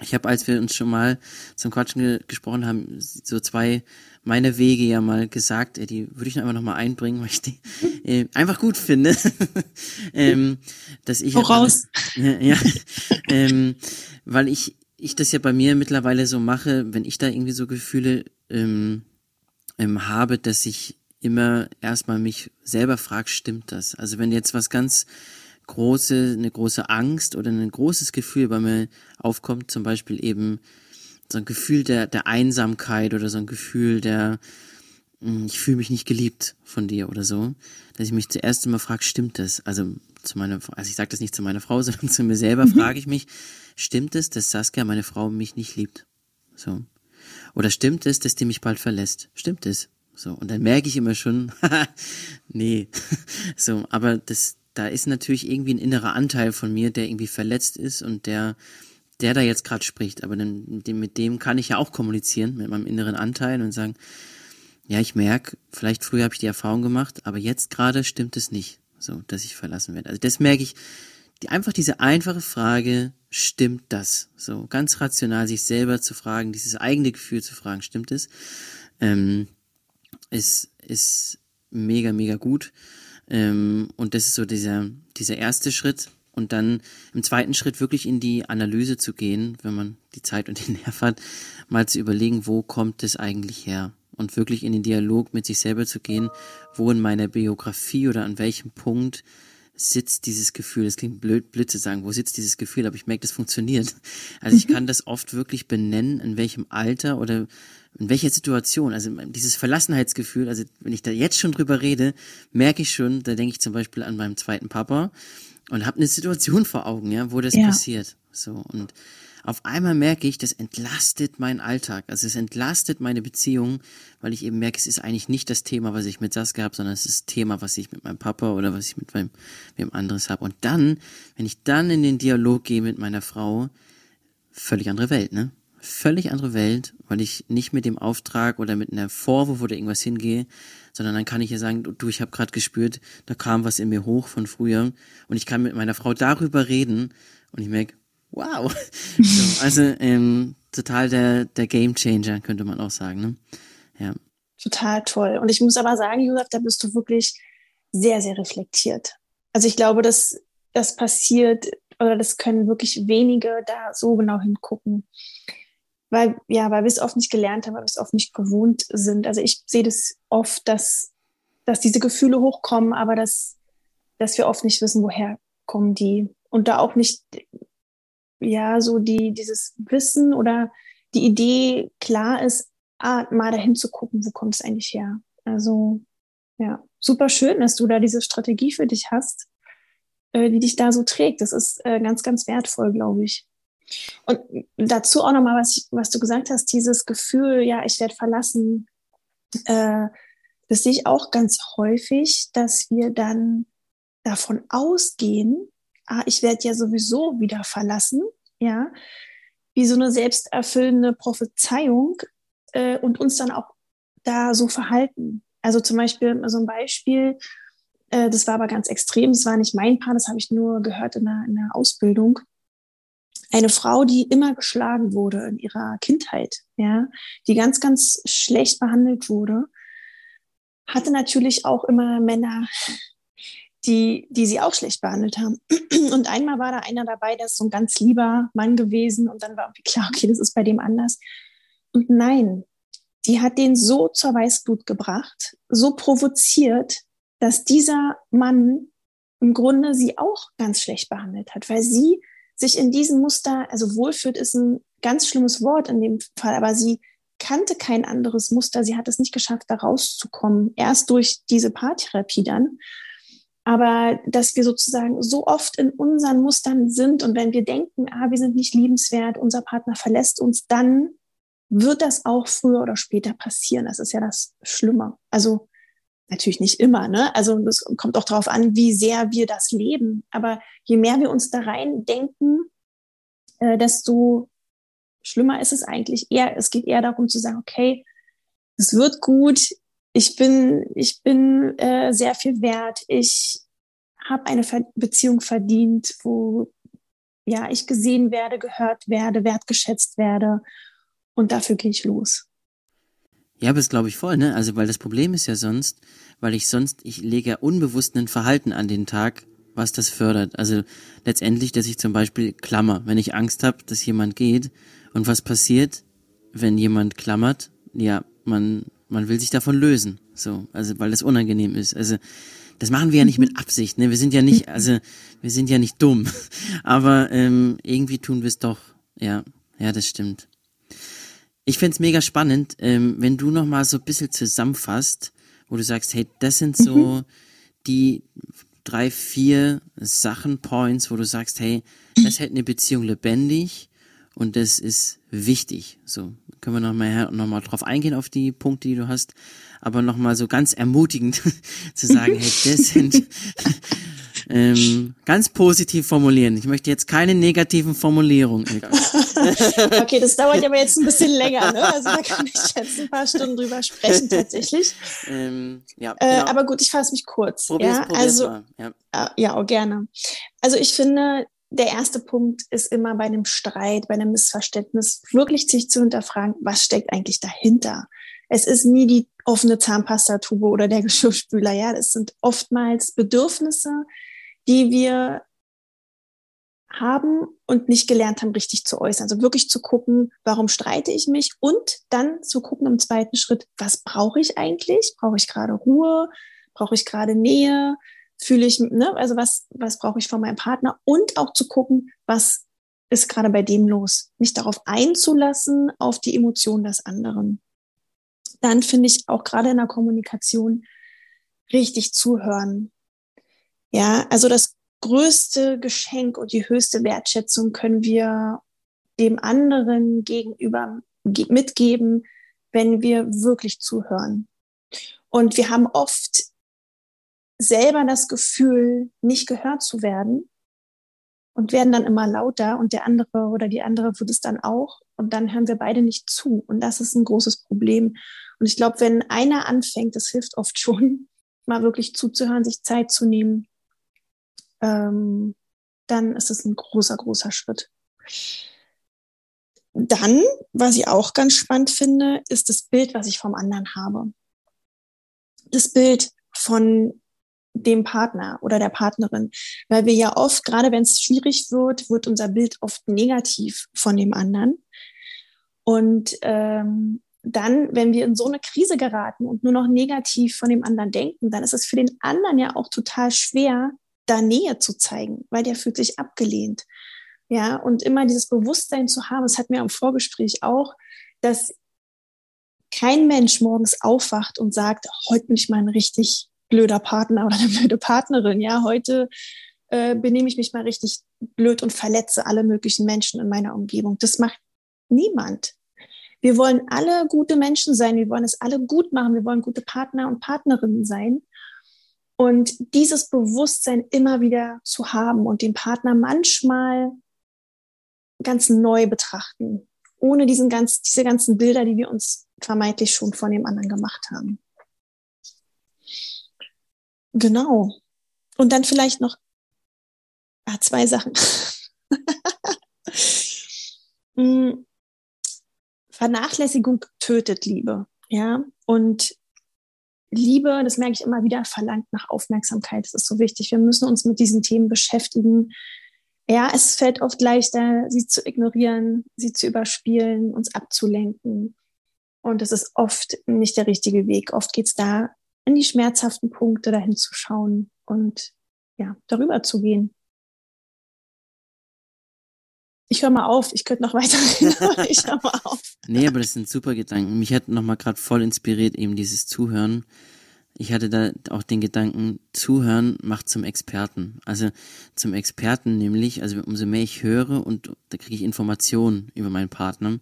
ich habe, als wir uns schon mal zum Quatschen ge gesprochen haben, so zwei meiner Wege ja mal gesagt, äh, die würde ich einfach noch mal einbringen, weil ich die äh, einfach gut finde. ähm, dass ich Voraus. Ja, ja ähm, weil ich ich das ja bei mir mittlerweile so mache, wenn ich da irgendwie so Gefühle ähm, ähm, habe, dass ich immer erstmal mich selber frage, stimmt das? Also wenn jetzt was ganz große, eine große Angst oder ein großes Gefühl bei mir aufkommt, zum Beispiel eben so ein Gefühl der, der Einsamkeit oder so ein Gefühl der, hm, ich fühle mich nicht geliebt von dir oder so, dass ich mich zuerst immer frage, stimmt das? Also zu meiner, also ich sage das nicht zu meiner Frau, sondern zu mir selber mhm. frage ich mich, stimmt es, dass Saskia, meine Frau, mich nicht liebt? So. Oder stimmt es, dass die mich bald verlässt? Stimmt es? So. Und dann merke ich immer schon, nee. so, aber das, da ist natürlich irgendwie ein innerer Anteil von mir, der irgendwie verletzt ist und der, der da jetzt gerade spricht. Aber dann, mit dem kann ich ja auch kommunizieren, mit meinem inneren Anteil und sagen, ja, ich merke, vielleicht früher habe ich die Erfahrung gemacht, aber jetzt gerade stimmt es nicht, so, dass ich verlassen werde. Also das merke ich, die, einfach diese einfache Frage, stimmt das? So, ganz rational sich selber zu fragen, dieses eigene Gefühl zu fragen, stimmt es? Ähm, ist, ist mega, mega gut. Ähm, und das ist so dieser, dieser erste Schritt. Und dann im zweiten Schritt wirklich in die Analyse zu gehen, wenn man die Zeit und den Nerv hat, mal zu überlegen, wo kommt es eigentlich her? Und wirklich in den Dialog mit sich selber zu gehen, wo in meiner Biografie oder an welchem Punkt sitzt dieses Gefühl. Das klingt blöd, blöd zu sagen, wo sitzt dieses Gefühl, aber ich merke, das funktioniert. Also ich mhm. kann das oft wirklich benennen, in welchem Alter oder in welcher Situation, also dieses Verlassenheitsgefühl, also wenn ich da jetzt schon drüber rede, merke ich schon, da denke ich zum Beispiel an meinem zweiten Papa und habe eine Situation vor Augen, ja, wo das ja. passiert. So und auf einmal merke ich, das entlastet meinen Alltag. Also es entlastet meine Beziehung, weil ich eben merke, es ist eigentlich nicht das Thema, was ich mit Saskia habe, sondern es ist das Thema, was ich mit meinem Papa oder was ich mit meinem, wem anderes habe. Und dann, wenn ich dann in den Dialog gehe mit meiner Frau, völlig andere Welt, ne? Völlig andere Welt, weil ich nicht mit dem Auftrag oder mit einer Vorwurf oder irgendwas hingehe, sondern dann kann ich ihr sagen, du, ich habe gerade gespürt, da kam was in mir hoch von früher und ich kann mit meiner Frau darüber reden und ich merke, wow. so, also ähm, total der, der Game Changer, könnte man auch sagen. Ne? Ja. Total toll. Und ich muss aber sagen, Josef, da bist du wirklich sehr, sehr reflektiert. Also ich glaube, dass das passiert oder das können wirklich wenige da so genau hingucken. Weil, ja, weil wir es oft nicht gelernt haben, weil wir es oft nicht gewohnt sind. Also ich sehe das oft, dass, dass diese Gefühle hochkommen, aber dass, dass wir oft nicht wissen, woher kommen die. Und da auch nicht ja, so die, dieses Wissen oder die Idee klar ist, ah, mal dahin zu gucken, wo kommt es eigentlich her. Also, ja, super schön, dass du da diese Strategie für dich hast, äh, die dich da so trägt. Das ist äh, ganz, ganz wertvoll, glaube ich. Und dazu auch nochmal, was, was du gesagt hast, dieses Gefühl, ja, ich werde verlassen, äh, das sehe ich auch ganz häufig, dass wir dann davon ausgehen, ah, ich werde ja sowieso wieder verlassen, ja, wie so eine selbsterfüllende Prophezeiung äh, und uns dann auch da so verhalten. Also zum Beispiel so ein Beispiel, äh, das war aber ganz extrem, das war nicht mein Paar, das habe ich nur gehört in der, in der Ausbildung. Eine Frau, die immer geschlagen wurde in ihrer Kindheit, ja, die ganz, ganz schlecht behandelt wurde, hatte natürlich auch immer Männer die, die sie auch schlecht behandelt haben. Und einmal war da einer dabei, der ist so ein ganz lieber Mann gewesen und dann war irgendwie klar, okay, das ist bei dem anders. Und nein, die hat den so zur Weißblut gebracht, so provoziert, dass dieser Mann im Grunde sie auch ganz schlecht behandelt hat, weil sie sich in diesem Muster, also wohlfühlt ist ein ganz schlimmes Wort in dem Fall, aber sie kannte kein anderes Muster. Sie hat es nicht geschafft, da rauszukommen. Erst durch diese Paartherapie dann. Aber dass wir sozusagen so oft in unseren Mustern sind und wenn wir denken, ah, wir sind nicht liebenswert, unser Partner verlässt uns, dann wird das auch früher oder später passieren. Das ist ja das Schlimme. Also natürlich nicht immer, ne? Also es kommt auch darauf an, wie sehr wir das leben. Aber je mehr wir uns da rein denken, äh, desto schlimmer ist es eigentlich eher. Es geht eher darum zu sagen, okay, es wird gut, ich bin, ich bin äh, sehr viel wert. Ich habe eine Ver Beziehung verdient, wo ja ich gesehen werde, gehört werde, wertgeschätzt werde. Und dafür gehe ich los. Ja, aber das glaube ich voll, ne? Also, weil das Problem ist ja sonst, weil ich sonst, ich lege ja unbewusst ein Verhalten an den Tag, was das fördert. Also letztendlich, dass ich zum Beispiel klammer, wenn ich Angst habe, dass jemand geht. Und was passiert, wenn jemand klammert? Ja, man man will sich davon lösen. So, also weil das unangenehm ist. Also das machen wir ja nicht mit mhm. Absicht, ne? Wir sind ja nicht, also wir sind ja nicht dumm. Aber ähm, irgendwie tun wir es doch. Ja, ja, das stimmt. Ich find's mega spannend, ähm, wenn du noch mal so ein bisschen zusammenfasst, wo du sagst, hey, das sind so mhm. die drei, vier Sachen, Points, wo du sagst, hey, das hält eine Beziehung lebendig und das ist wichtig. So können wir nochmal noch mal drauf eingehen auf die Punkte, die du hast, aber nochmal so ganz ermutigend zu sagen, hey, das sind ähm, ganz positiv formulieren. Ich möchte jetzt keine negativen Formulierungen. okay, das dauert aber jetzt ein bisschen länger, ne? Also da kann ich jetzt ein paar Stunden drüber sprechen tatsächlich. Ähm, ja, äh, genau. äh, aber gut, ich fasse mich kurz. Probier's, ja, probier's also mal. Ja. Äh, ja, auch gerne. Also ich finde, der erste Punkt ist immer bei einem Streit, bei einem Missverständnis, wirklich sich zu hinterfragen, was steckt eigentlich dahinter? Es ist nie die offene Zahnpastatube oder der Geschirrspüler, ja. Es sind oftmals Bedürfnisse, die wir haben und nicht gelernt haben, richtig zu äußern. Also wirklich zu gucken, warum streite ich mich und dann zu gucken im zweiten Schritt, was brauche ich eigentlich? Brauche ich gerade Ruhe? Brauche ich gerade Nähe? fühle ich, ne, also was, was brauche ich von meinem Partner und auch zu gucken, was ist gerade bei dem los, mich darauf einzulassen, auf die Emotionen des anderen. Dann finde ich auch gerade in der Kommunikation richtig zuhören. Ja, also das größte Geschenk und die höchste Wertschätzung können wir dem anderen gegenüber mitgeben, wenn wir wirklich zuhören. Und wir haben oft selber das Gefühl, nicht gehört zu werden und werden dann immer lauter und der andere oder die andere wird es dann auch und dann hören wir beide nicht zu und das ist ein großes Problem. Und ich glaube, wenn einer anfängt, das hilft oft schon, mal wirklich zuzuhören, sich Zeit zu nehmen, ähm, dann ist es ein großer, großer Schritt. Dann, was ich auch ganz spannend finde, ist das Bild, was ich vom anderen habe. Das Bild von dem Partner oder der Partnerin, weil wir ja oft, gerade wenn es schwierig wird, wird unser Bild oft negativ von dem anderen. Und ähm, dann, wenn wir in so eine Krise geraten und nur noch negativ von dem anderen denken, dann ist es für den anderen ja auch total schwer, da Nähe zu zeigen, weil der fühlt sich abgelehnt. Ja, und immer dieses Bewusstsein zu haben, das hat mir am Vorgespräch auch, dass kein Mensch morgens aufwacht und sagt, heute bin ich mal ein richtig blöder Partner oder eine blöde Partnerin. Ja, heute äh, benehme ich mich mal richtig blöd und verletze alle möglichen Menschen in meiner Umgebung. Das macht niemand. Wir wollen alle gute Menschen sein. Wir wollen es alle gut machen. Wir wollen gute Partner und Partnerinnen sein. Und dieses Bewusstsein immer wieder zu haben und den Partner manchmal ganz neu betrachten, ohne diesen ganz, diese ganzen Bilder, die wir uns vermeintlich schon von dem anderen gemacht haben. Genau. Und dann vielleicht noch ah, zwei Sachen. Hm. Vernachlässigung tötet Liebe. Ja, und Liebe, das merke ich immer wieder, verlangt nach Aufmerksamkeit. Das ist so wichtig. Wir müssen uns mit diesen Themen beschäftigen. Ja, es fällt oft leichter, sie zu ignorieren, sie zu überspielen, uns abzulenken. Und das ist oft nicht der richtige Weg. Oft geht es da in die schmerzhaften Punkte dahin zu schauen und ja, darüber zu gehen. Ich höre mal auf, ich könnte noch weiter reden, ich höre mal auf. Nee, aber das sind super Gedanken. Mich hat nochmal gerade voll inspiriert, eben dieses Zuhören. Ich hatte da auch den Gedanken, Zuhören macht zum Experten. Also zum Experten nämlich, also umso mehr ich höre und da kriege ich Informationen über meinen Partner.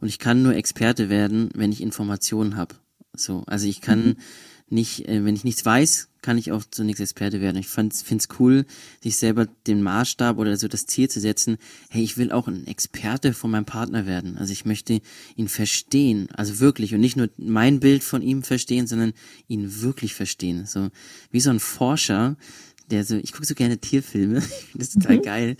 Und ich kann nur Experte werden, wenn ich Informationen habe. So, also ich kann mhm nicht, äh, wenn ich nichts weiß, kann ich auch zu nichts Experte werden. Ich finde es cool, sich selber den Maßstab oder so das Ziel zu setzen, hey, ich will auch ein Experte von meinem Partner werden. Also ich möchte ihn verstehen, also wirklich und nicht nur mein Bild von ihm verstehen, sondern ihn wirklich verstehen. So wie so ein Forscher, der so, ich gucke so gerne Tierfilme, das ist total mhm. geil.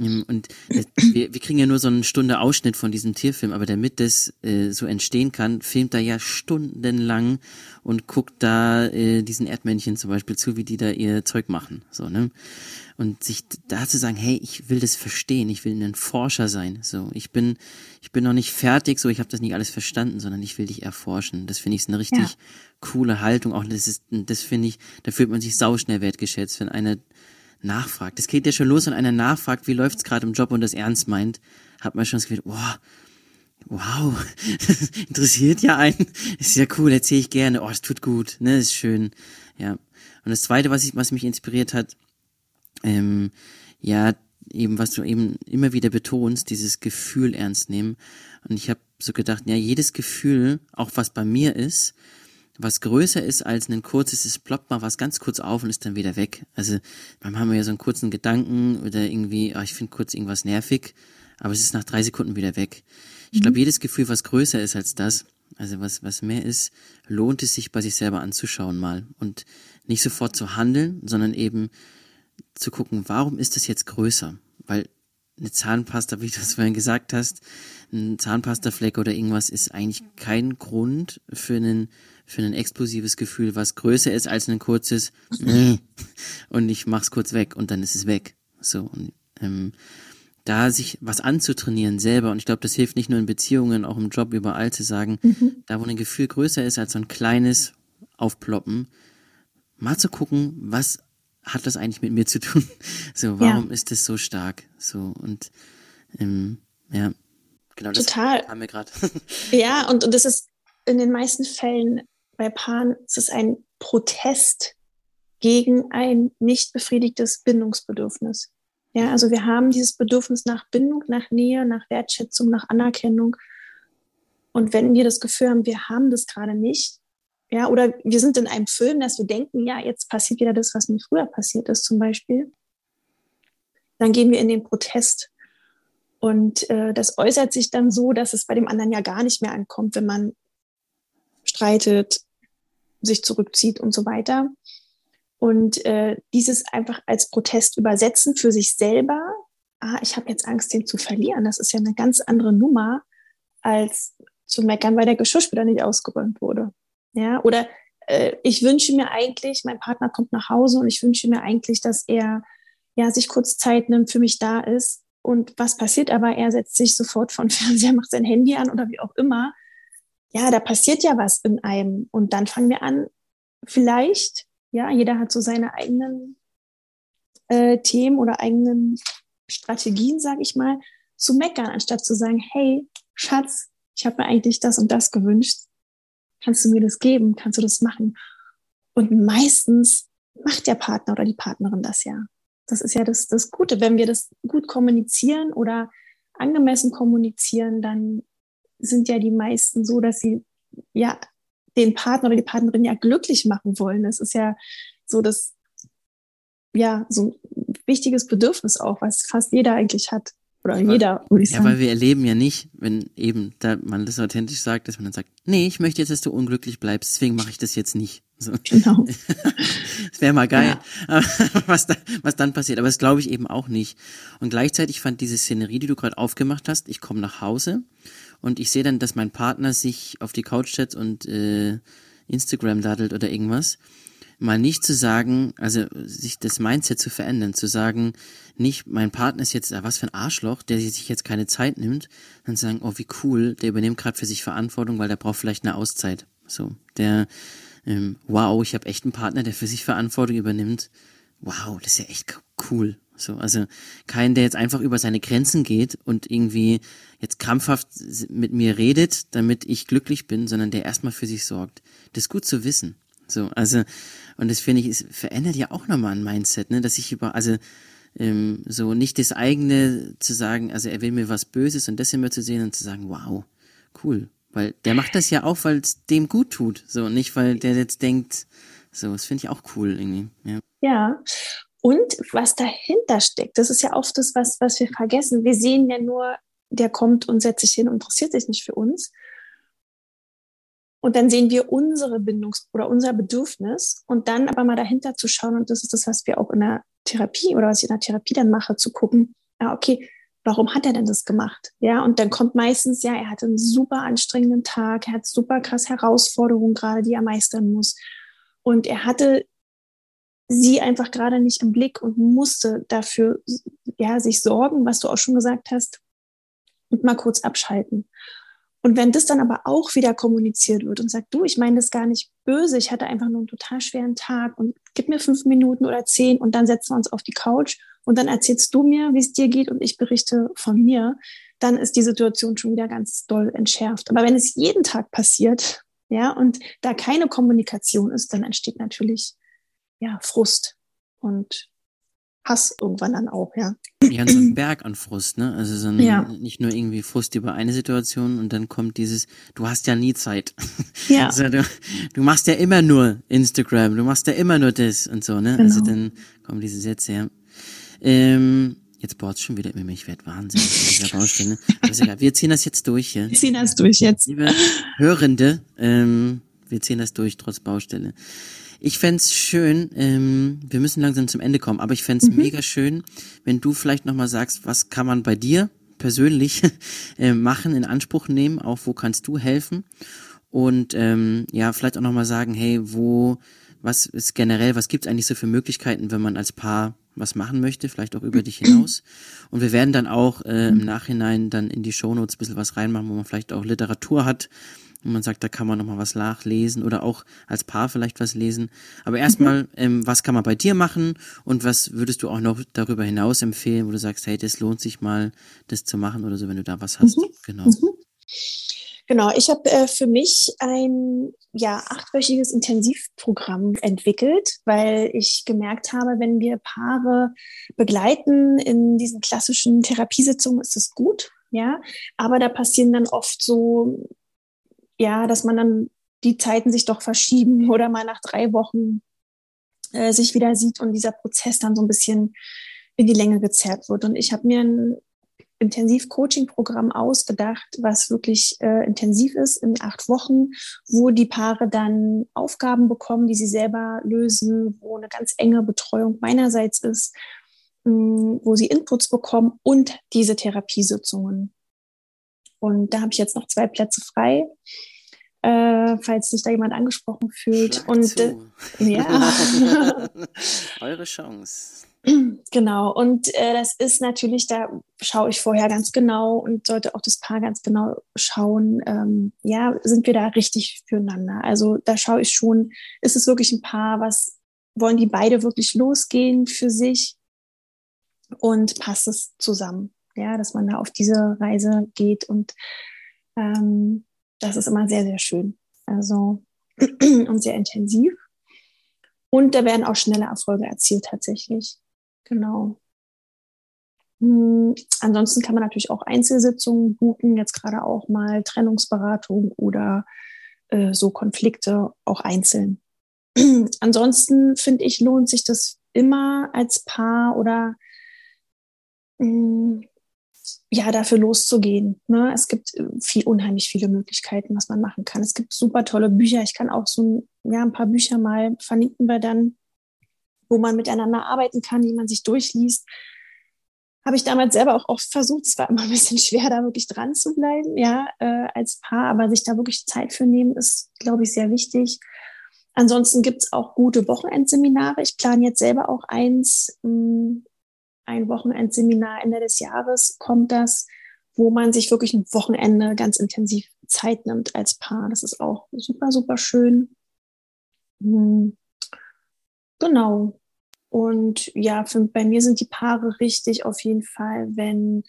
Ähm, und das, wir, wir kriegen ja nur so eine Stunde Ausschnitt von diesem Tierfilm, aber damit das äh, so entstehen kann, filmt er ja stundenlang und guckt da äh, diesen Erdmännchen zum Beispiel zu, wie die da ihr Zeug machen. So, ne? Und sich da zu sagen, hey, ich will das verstehen, ich will ein Forscher sein. So, ich bin, ich bin noch nicht fertig, so ich habe das nicht alles verstanden, sondern ich will dich erforschen. Das finde ich eine richtig ja. Coole Haltung. Auch das ist, das finde ich, da fühlt man sich sauschnell wertgeschätzt, wenn einer nachfragt. Das geht ja schon los, wenn einer nachfragt, wie läuft's gerade im Job und das ernst meint, hat man schon das Gefühl, wow, wow, interessiert ja einen, ist ja cool, erzähle ich gerne, oh, das tut gut, ne, ist schön, ja. Und das Zweite, was, ich, was mich inspiriert hat, ähm, ja, eben, was du eben immer wieder betonst, dieses Gefühl ernst nehmen. Und ich habe so gedacht, ja, jedes Gefühl, auch was bei mir ist, was größer ist als ein kurzes, es ploppt mal was ganz kurz auf und ist dann wieder weg. Also manchmal haben wir ja so einen kurzen Gedanken oder irgendwie, oh, ich finde kurz irgendwas nervig, aber es ist nach drei Sekunden wieder weg. Ich glaube, mhm. jedes Gefühl, was größer ist als das, also was, was mehr ist, lohnt es sich bei sich selber anzuschauen mal und nicht sofort zu handeln, sondern eben zu gucken, warum ist das jetzt größer? Weil eine Zahnpasta, wie du es vorhin gesagt hast, ein Zahnpastafleck oder irgendwas ist eigentlich kein Grund für einen für ein explosives Gefühl, was größer ist als ein kurzes und ich mach's kurz weg und dann ist es weg. So und ähm, da sich was anzutrainieren selber und ich glaube, das hilft nicht nur in Beziehungen, auch im Job überall zu sagen, mhm. da wo ein Gefühl größer ist als so ein kleines Aufploppen, mal zu gucken, was hat das eigentlich mit mir zu tun? So, warum ja. ist das so stark? So und ähm, ja, genau das Total. haben wir gerade. ja, und, und das ist in den meisten Fällen bei Paaren ist es ein Protest gegen ein nicht befriedigtes Bindungsbedürfnis. Ja, also wir haben dieses Bedürfnis nach Bindung, nach Nähe, nach Wertschätzung, nach Anerkennung. Und wenn wir das Gefühl haben, wir haben das gerade nicht, ja, oder wir sind in einem Film, dass wir denken, ja, jetzt passiert wieder das, was mir früher passiert ist, zum Beispiel, dann gehen wir in den Protest. Und äh, das äußert sich dann so, dass es bei dem anderen ja gar nicht mehr ankommt, wenn man streitet, sich zurückzieht und so weiter. Und äh, dieses einfach als Protest übersetzen für sich selber, ah, ich habe jetzt Angst, den zu verlieren, das ist ja eine ganz andere Nummer, als zu meckern, weil der Geschirrspüler nicht ausgeräumt wurde. Ja, oder äh, ich wünsche mir eigentlich, mein Partner kommt nach Hause und ich wünsche mir eigentlich, dass er ja sich kurz Zeit nimmt, für mich da ist. Und was passiert aber? Er setzt sich sofort von Fernseher, macht sein Handy an oder wie auch immer. Ja, da passiert ja was in einem. Und dann fangen wir an, vielleicht ja, jeder hat so seine eigenen äh, Themen oder eigenen Strategien, sage ich mal, zu meckern, anstatt zu sagen, hey, Schatz, ich habe mir eigentlich das und das gewünscht. Kannst du mir das geben? Kannst du das machen? Und meistens macht der Partner oder die Partnerin das ja. Das ist ja das, das Gute. Wenn wir das gut kommunizieren oder angemessen kommunizieren, dann sind ja die meisten so, dass sie ja den Partner oder die Partnerin ja glücklich machen wollen. Das ist ja so das, ja, so ein wichtiges Bedürfnis auch, was fast jeder eigentlich hat. Oder ja, jeder, würde ich sagen. Ja, weil wir erleben ja nicht, wenn eben da man das authentisch sagt, dass man dann sagt, nee, ich möchte jetzt, dass du unglücklich bleibst, deswegen mache ich das jetzt nicht. So. Genau. das wäre mal geil, ja. was, da, was dann passiert. Aber das glaube ich eben auch nicht. Und gleichzeitig fand diese Szenerie, die du gerade aufgemacht hast, ich komme nach Hause und ich sehe dann, dass mein Partner sich auf die Couch setzt und äh, Instagram daddelt oder irgendwas, mal nicht zu sagen, also sich das Mindset zu verändern, zu sagen, nicht, mein Partner ist jetzt, ah, was für ein Arschloch, der sich jetzt keine Zeit nimmt, dann zu sagen, oh, wie cool, der übernimmt gerade für sich Verantwortung, weil der braucht vielleicht eine Auszeit. So, der, ähm, wow, ich habe echt einen Partner, der für sich Verantwortung übernimmt. Wow, das ist ja echt cool. So, also kein, der jetzt einfach über seine Grenzen geht und irgendwie jetzt krampfhaft mit mir redet, damit ich glücklich bin, sondern der erstmal für sich sorgt. Das ist gut zu wissen. So, also, und das finde ich, es verändert ja auch nochmal ein Mindset, ne, dass ich über, also, ähm, so nicht das eigene zu sagen, also er will mir was Böses und das immer zu sehen und zu sagen, wow, cool. Weil der macht das ja auch, weil es dem gut tut. So, nicht weil der jetzt denkt, so, das finde ich auch cool irgendwie. Ja. ja. Und was dahinter steckt, das ist ja oft das, was, was wir vergessen. Wir sehen ja nur, der kommt und setzt sich hin und interessiert sich nicht für uns. Und dann sehen wir unsere Bindungs- oder unser Bedürfnis und dann aber mal dahinter zu schauen, und das ist das, was wir auch in der Therapie oder was ich in der Therapie dann mache, zu gucken, ja, okay, warum hat er denn das gemacht? Ja, und dann kommt meistens, ja, er hatte einen super anstrengenden Tag, er hat super krass Herausforderungen gerade, die er meistern muss. Und er hatte sie einfach gerade nicht im Blick und musste dafür ja sich sorgen, was du auch schon gesagt hast, und mal kurz abschalten. Und wenn das dann aber auch wieder kommuniziert wird und sagt, du, ich meine das gar nicht böse, ich hatte einfach nur einen total schweren Tag und gib mir fünf Minuten oder zehn und dann setzen wir uns auf die Couch und dann erzählst du mir, wie es dir geht und ich berichte von mir, dann ist die Situation schon wieder ganz doll entschärft. Aber wenn es jeden Tag passiert, ja, und da keine Kommunikation ist, dann entsteht natürlich ja, Frust und Hass irgendwann dann auch, ja. Ja, so ein Berg an Frust, ne? Also so ein, ja. nicht nur irgendwie Frust über eine Situation und dann kommt dieses, du hast ja nie Zeit. Ja. Also du, du machst ja immer nur Instagram, du machst ja immer nur das und so, ne? Also genau. Also dann kommen diese Sätze, ja. Ähm, jetzt bohrt schon wieder immer, ich werde wahnsinnig in dieser Baustelle. Aber ist egal, wir ziehen das jetzt durch, ja. Wir ziehen das durch jetzt. Liebe Hörende, ähm, wir ziehen das durch, trotz Baustelle. Ich fände schön, ähm, wir müssen langsam zum Ende kommen, aber ich fände mhm. mega schön, wenn du vielleicht nochmal sagst, was kann man bei dir persönlich äh, machen, in Anspruch nehmen, auch wo kannst du helfen und ähm, ja, vielleicht auch nochmal sagen, hey, wo, was ist generell, was gibt es eigentlich so für Möglichkeiten, wenn man als Paar was machen möchte, vielleicht auch über dich hinaus. Und wir werden dann auch äh, im Nachhinein dann in die Shownotes ein bisschen was reinmachen, wo man vielleicht auch Literatur hat, und man sagt, da kann man nochmal was nachlesen oder auch als Paar vielleicht was lesen. Aber erstmal, mhm. ähm, was kann man bei dir machen und was würdest du auch noch darüber hinaus empfehlen, wo du sagst, hey, das lohnt sich mal, das zu machen oder so, wenn du da was hast. Mhm. Genau. Mhm. Genau, ich habe äh, für mich ein ja, achtwöchiges Intensivprogramm entwickelt, weil ich gemerkt habe, wenn wir Paare begleiten in diesen klassischen Therapiesitzungen, ist es gut, ja, aber da passieren dann oft so, ja, dass man dann die Zeiten sich doch verschieben oder mal nach drei Wochen äh, sich wieder sieht und dieser Prozess dann so ein bisschen in die Länge gezerrt wird. Und ich habe mir ein Intensiv-Coaching-Programm ausgedacht, was wirklich äh, intensiv ist in acht Wochen, wo die Paare dann Aufgaben bekommen, die sie selber lösen, wo eine ganz enge Betreuung meinerseits ist, mh, mm, wo sie Inputs bekommen und diese Therapiesitzungen. Und da habe ich jetzt noch zwei Plätze frei äh, falls sich da jemand angesprochen fühlt. Schlag und äh, ja. Eure Chance. Genau, und äh, das ist natürlich, da schaue ich vorher ganz genau und sollte auch das Paar ganz genau schauen, ähm, ja, sind wir da richtig füreinander? Also da schaue ich schon, ist es wirklich ein Paar, was wollen die beide wirklich losgehen für sich und passt es zusammen? Ja, dass man da auf diese Reise geht und ähm, das ist immer sehr, sehr schön. Also und sehr intensiv. Und da werden auch schnelle Erfolge erzielt tatsächlich. Genau. Hm, ansonsten kann man natürlich auch Einzelsitzungen buchen, jetzt gerade auch mal Trennungsberatung oder äh, so Konflikte auch einzeln. ansonsten finde ich, lohnt sich das immer als Paar oder mh, hm, ja, dafür loszugehen. Ne? Es gibt äh, viel, unheimlich viele Möglichkeiten, was man machen kann. Es gibt super tolle Bücher. Ich kann auch so ein, ja, ein paar Bücher mal verlinken wir dann, wo man miteinander arbeiten kann, die man sich durchliest. Habe ich damals selber auch oft versucht. Es war immer ein bisschen schwer, da wirklich dran zu bleiben, ja, äh, als Paar. Aber sich da wirklich Zeit für nehmen, ist, glaube ich, sehr wichtig. Ansonsten gibt es auch gute Wochenendseminare. Ich plane jetzt selber auch eins. Mh, hm, ein Wochenendseminar Ende des Jahres kommt das, wo man sich wirklich ein Wochenende ganz intensiv Zeit nimmt als Paar. Das ist auch super, super schön. Hm. Genau. Und ja, für, bei mir sind die Paare richtig auf jeden Fall, wenn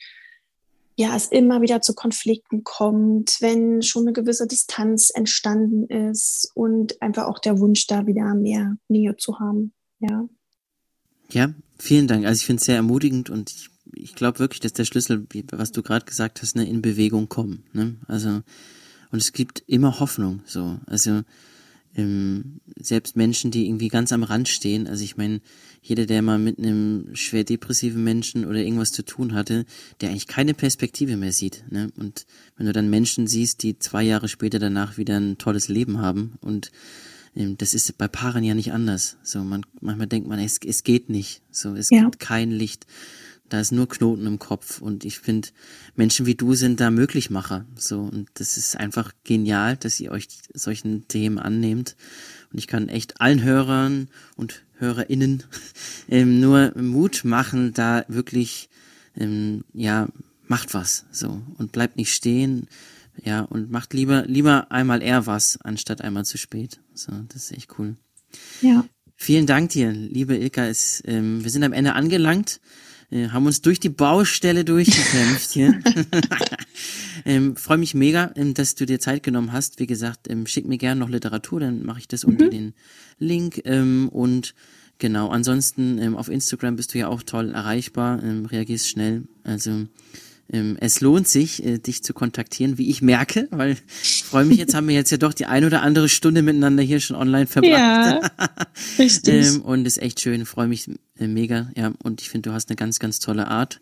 ja, es immer wieder zu Konflikten kommt, wenn schon eine gewisse Distanz entstanden ist und einfach auch der Wunsch, da wieder mehr Nähe zu haben. Ja. Ja, vielen Dank. Also ich finde es sehr ermutigend und ich, ich glaube wirklich, dass der Schlüssel, was du gerade gesagt hast, ne, in Bewegung kommen. Ne? Also und es gibt immer Hoffnung. So, also ähm, selbst Menschen, die irgendwie ganz am Rand stehen. Also ich meine, jeder, der mal mit einem schwer depressiven Menschen oder irgendwas zu tun hatte, der eigentlich keine Perspektive mehr sieht. Ne? Und wenn du dann Menschen siehst, die zwei Jahre später danach wieder ein tolles Leben haben und das ist bei Paaren ja nicht anders. So, man, manchmal denkt man, es, es geht nicht. So, es ja. gibt kein Licht. Da ist nur Knoten im Kopf. Und ich finde, Menschen wie du sind da Möglichmacher. So, und das ist einfach genial, dass ihr euch solchen Themen annehmt. Und ich kann echt allen Hörern und HörerInnen ähm, nur Mut machen, da wirklich, ähm, ja, macht was. So, und bleibt nicht stehen ja, und macht lieber, lieber einmal eher was, anstatt einmal zu spät. So, das ist echt cool. Ja. Vielen Dank dir, liebe Ilka. Es, ähm, wir sind am Ende angelangt, äh, haben uns durch die Baustelle durchgekämpft hier. ähm, Freue mich mega, ähm, dass du dir Zeit genommen hast. Wie gesagt, ähm, schick mir gerne noch Literatur, dann mache ich das mhm. unter den Link. Ähm, und genau, ansonsten ähm, auf Instagram bist du ja auch toll erreichbar, ähm, reagierst schnell. Also es lohnt sich, äh, dich zu kontaktieren, wie ich merke, weil ich freue mich, jetzt haben wir jetzt ja doch die ein oder andere Stunde miteinander hier schon online verbracht. Ja, richtig. ähm, und ist echt schön, freue mich äh, mega, ja, und ich finde, du hast eine ganz, ganz tolle Art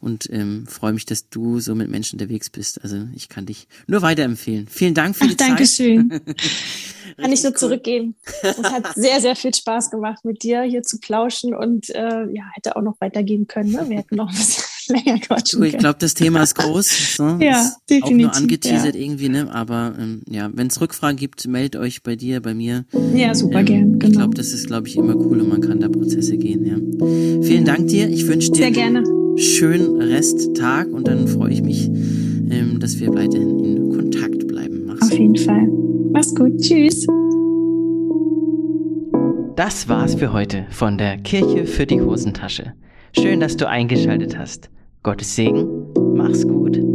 und ähm, freue mich, dass du so mit Menschen unterwegs bist. Also ich kann dich nur weiterempfehlen. Vielen Dank für Ach, die Dankeschön. Zeit. Dankeschön. kann ich nur zurückgeben. Es hat sehr, sehr viel Spaß gemacht, mit dir hier zu plauschen und äh, ja, hätte auch noch weitergehen können. Ne? Wir hätten noch ein bisschen länger quatschen du, Ich glaube, das Thema ist groß. So. ja, ist definitiv. Auch nur angeteasert ja. irgendwie, ne? Aber ähm, ja, wenn es Rückfragen gibt, meldet euch bei dir, bei mir. Ja, super ähm, gern. Genau. Ich glaube, das ist, glaube ich, immer cool und man kann da Prozesse gehen. Ja. Vielen Dank dir. Ich wünsche dir sehr gerne schönen Resttag und dann freue ich mich, ähm, dass wir weiterhin in Kontakt bleiben. Mach's Auf jeden Fall. Mach's gut. Tschüss. Das war's für heute von der Kirche für die Hosentasche. Schön, dass du eingeschaltet hast. Gottes Segen. Mach's gut.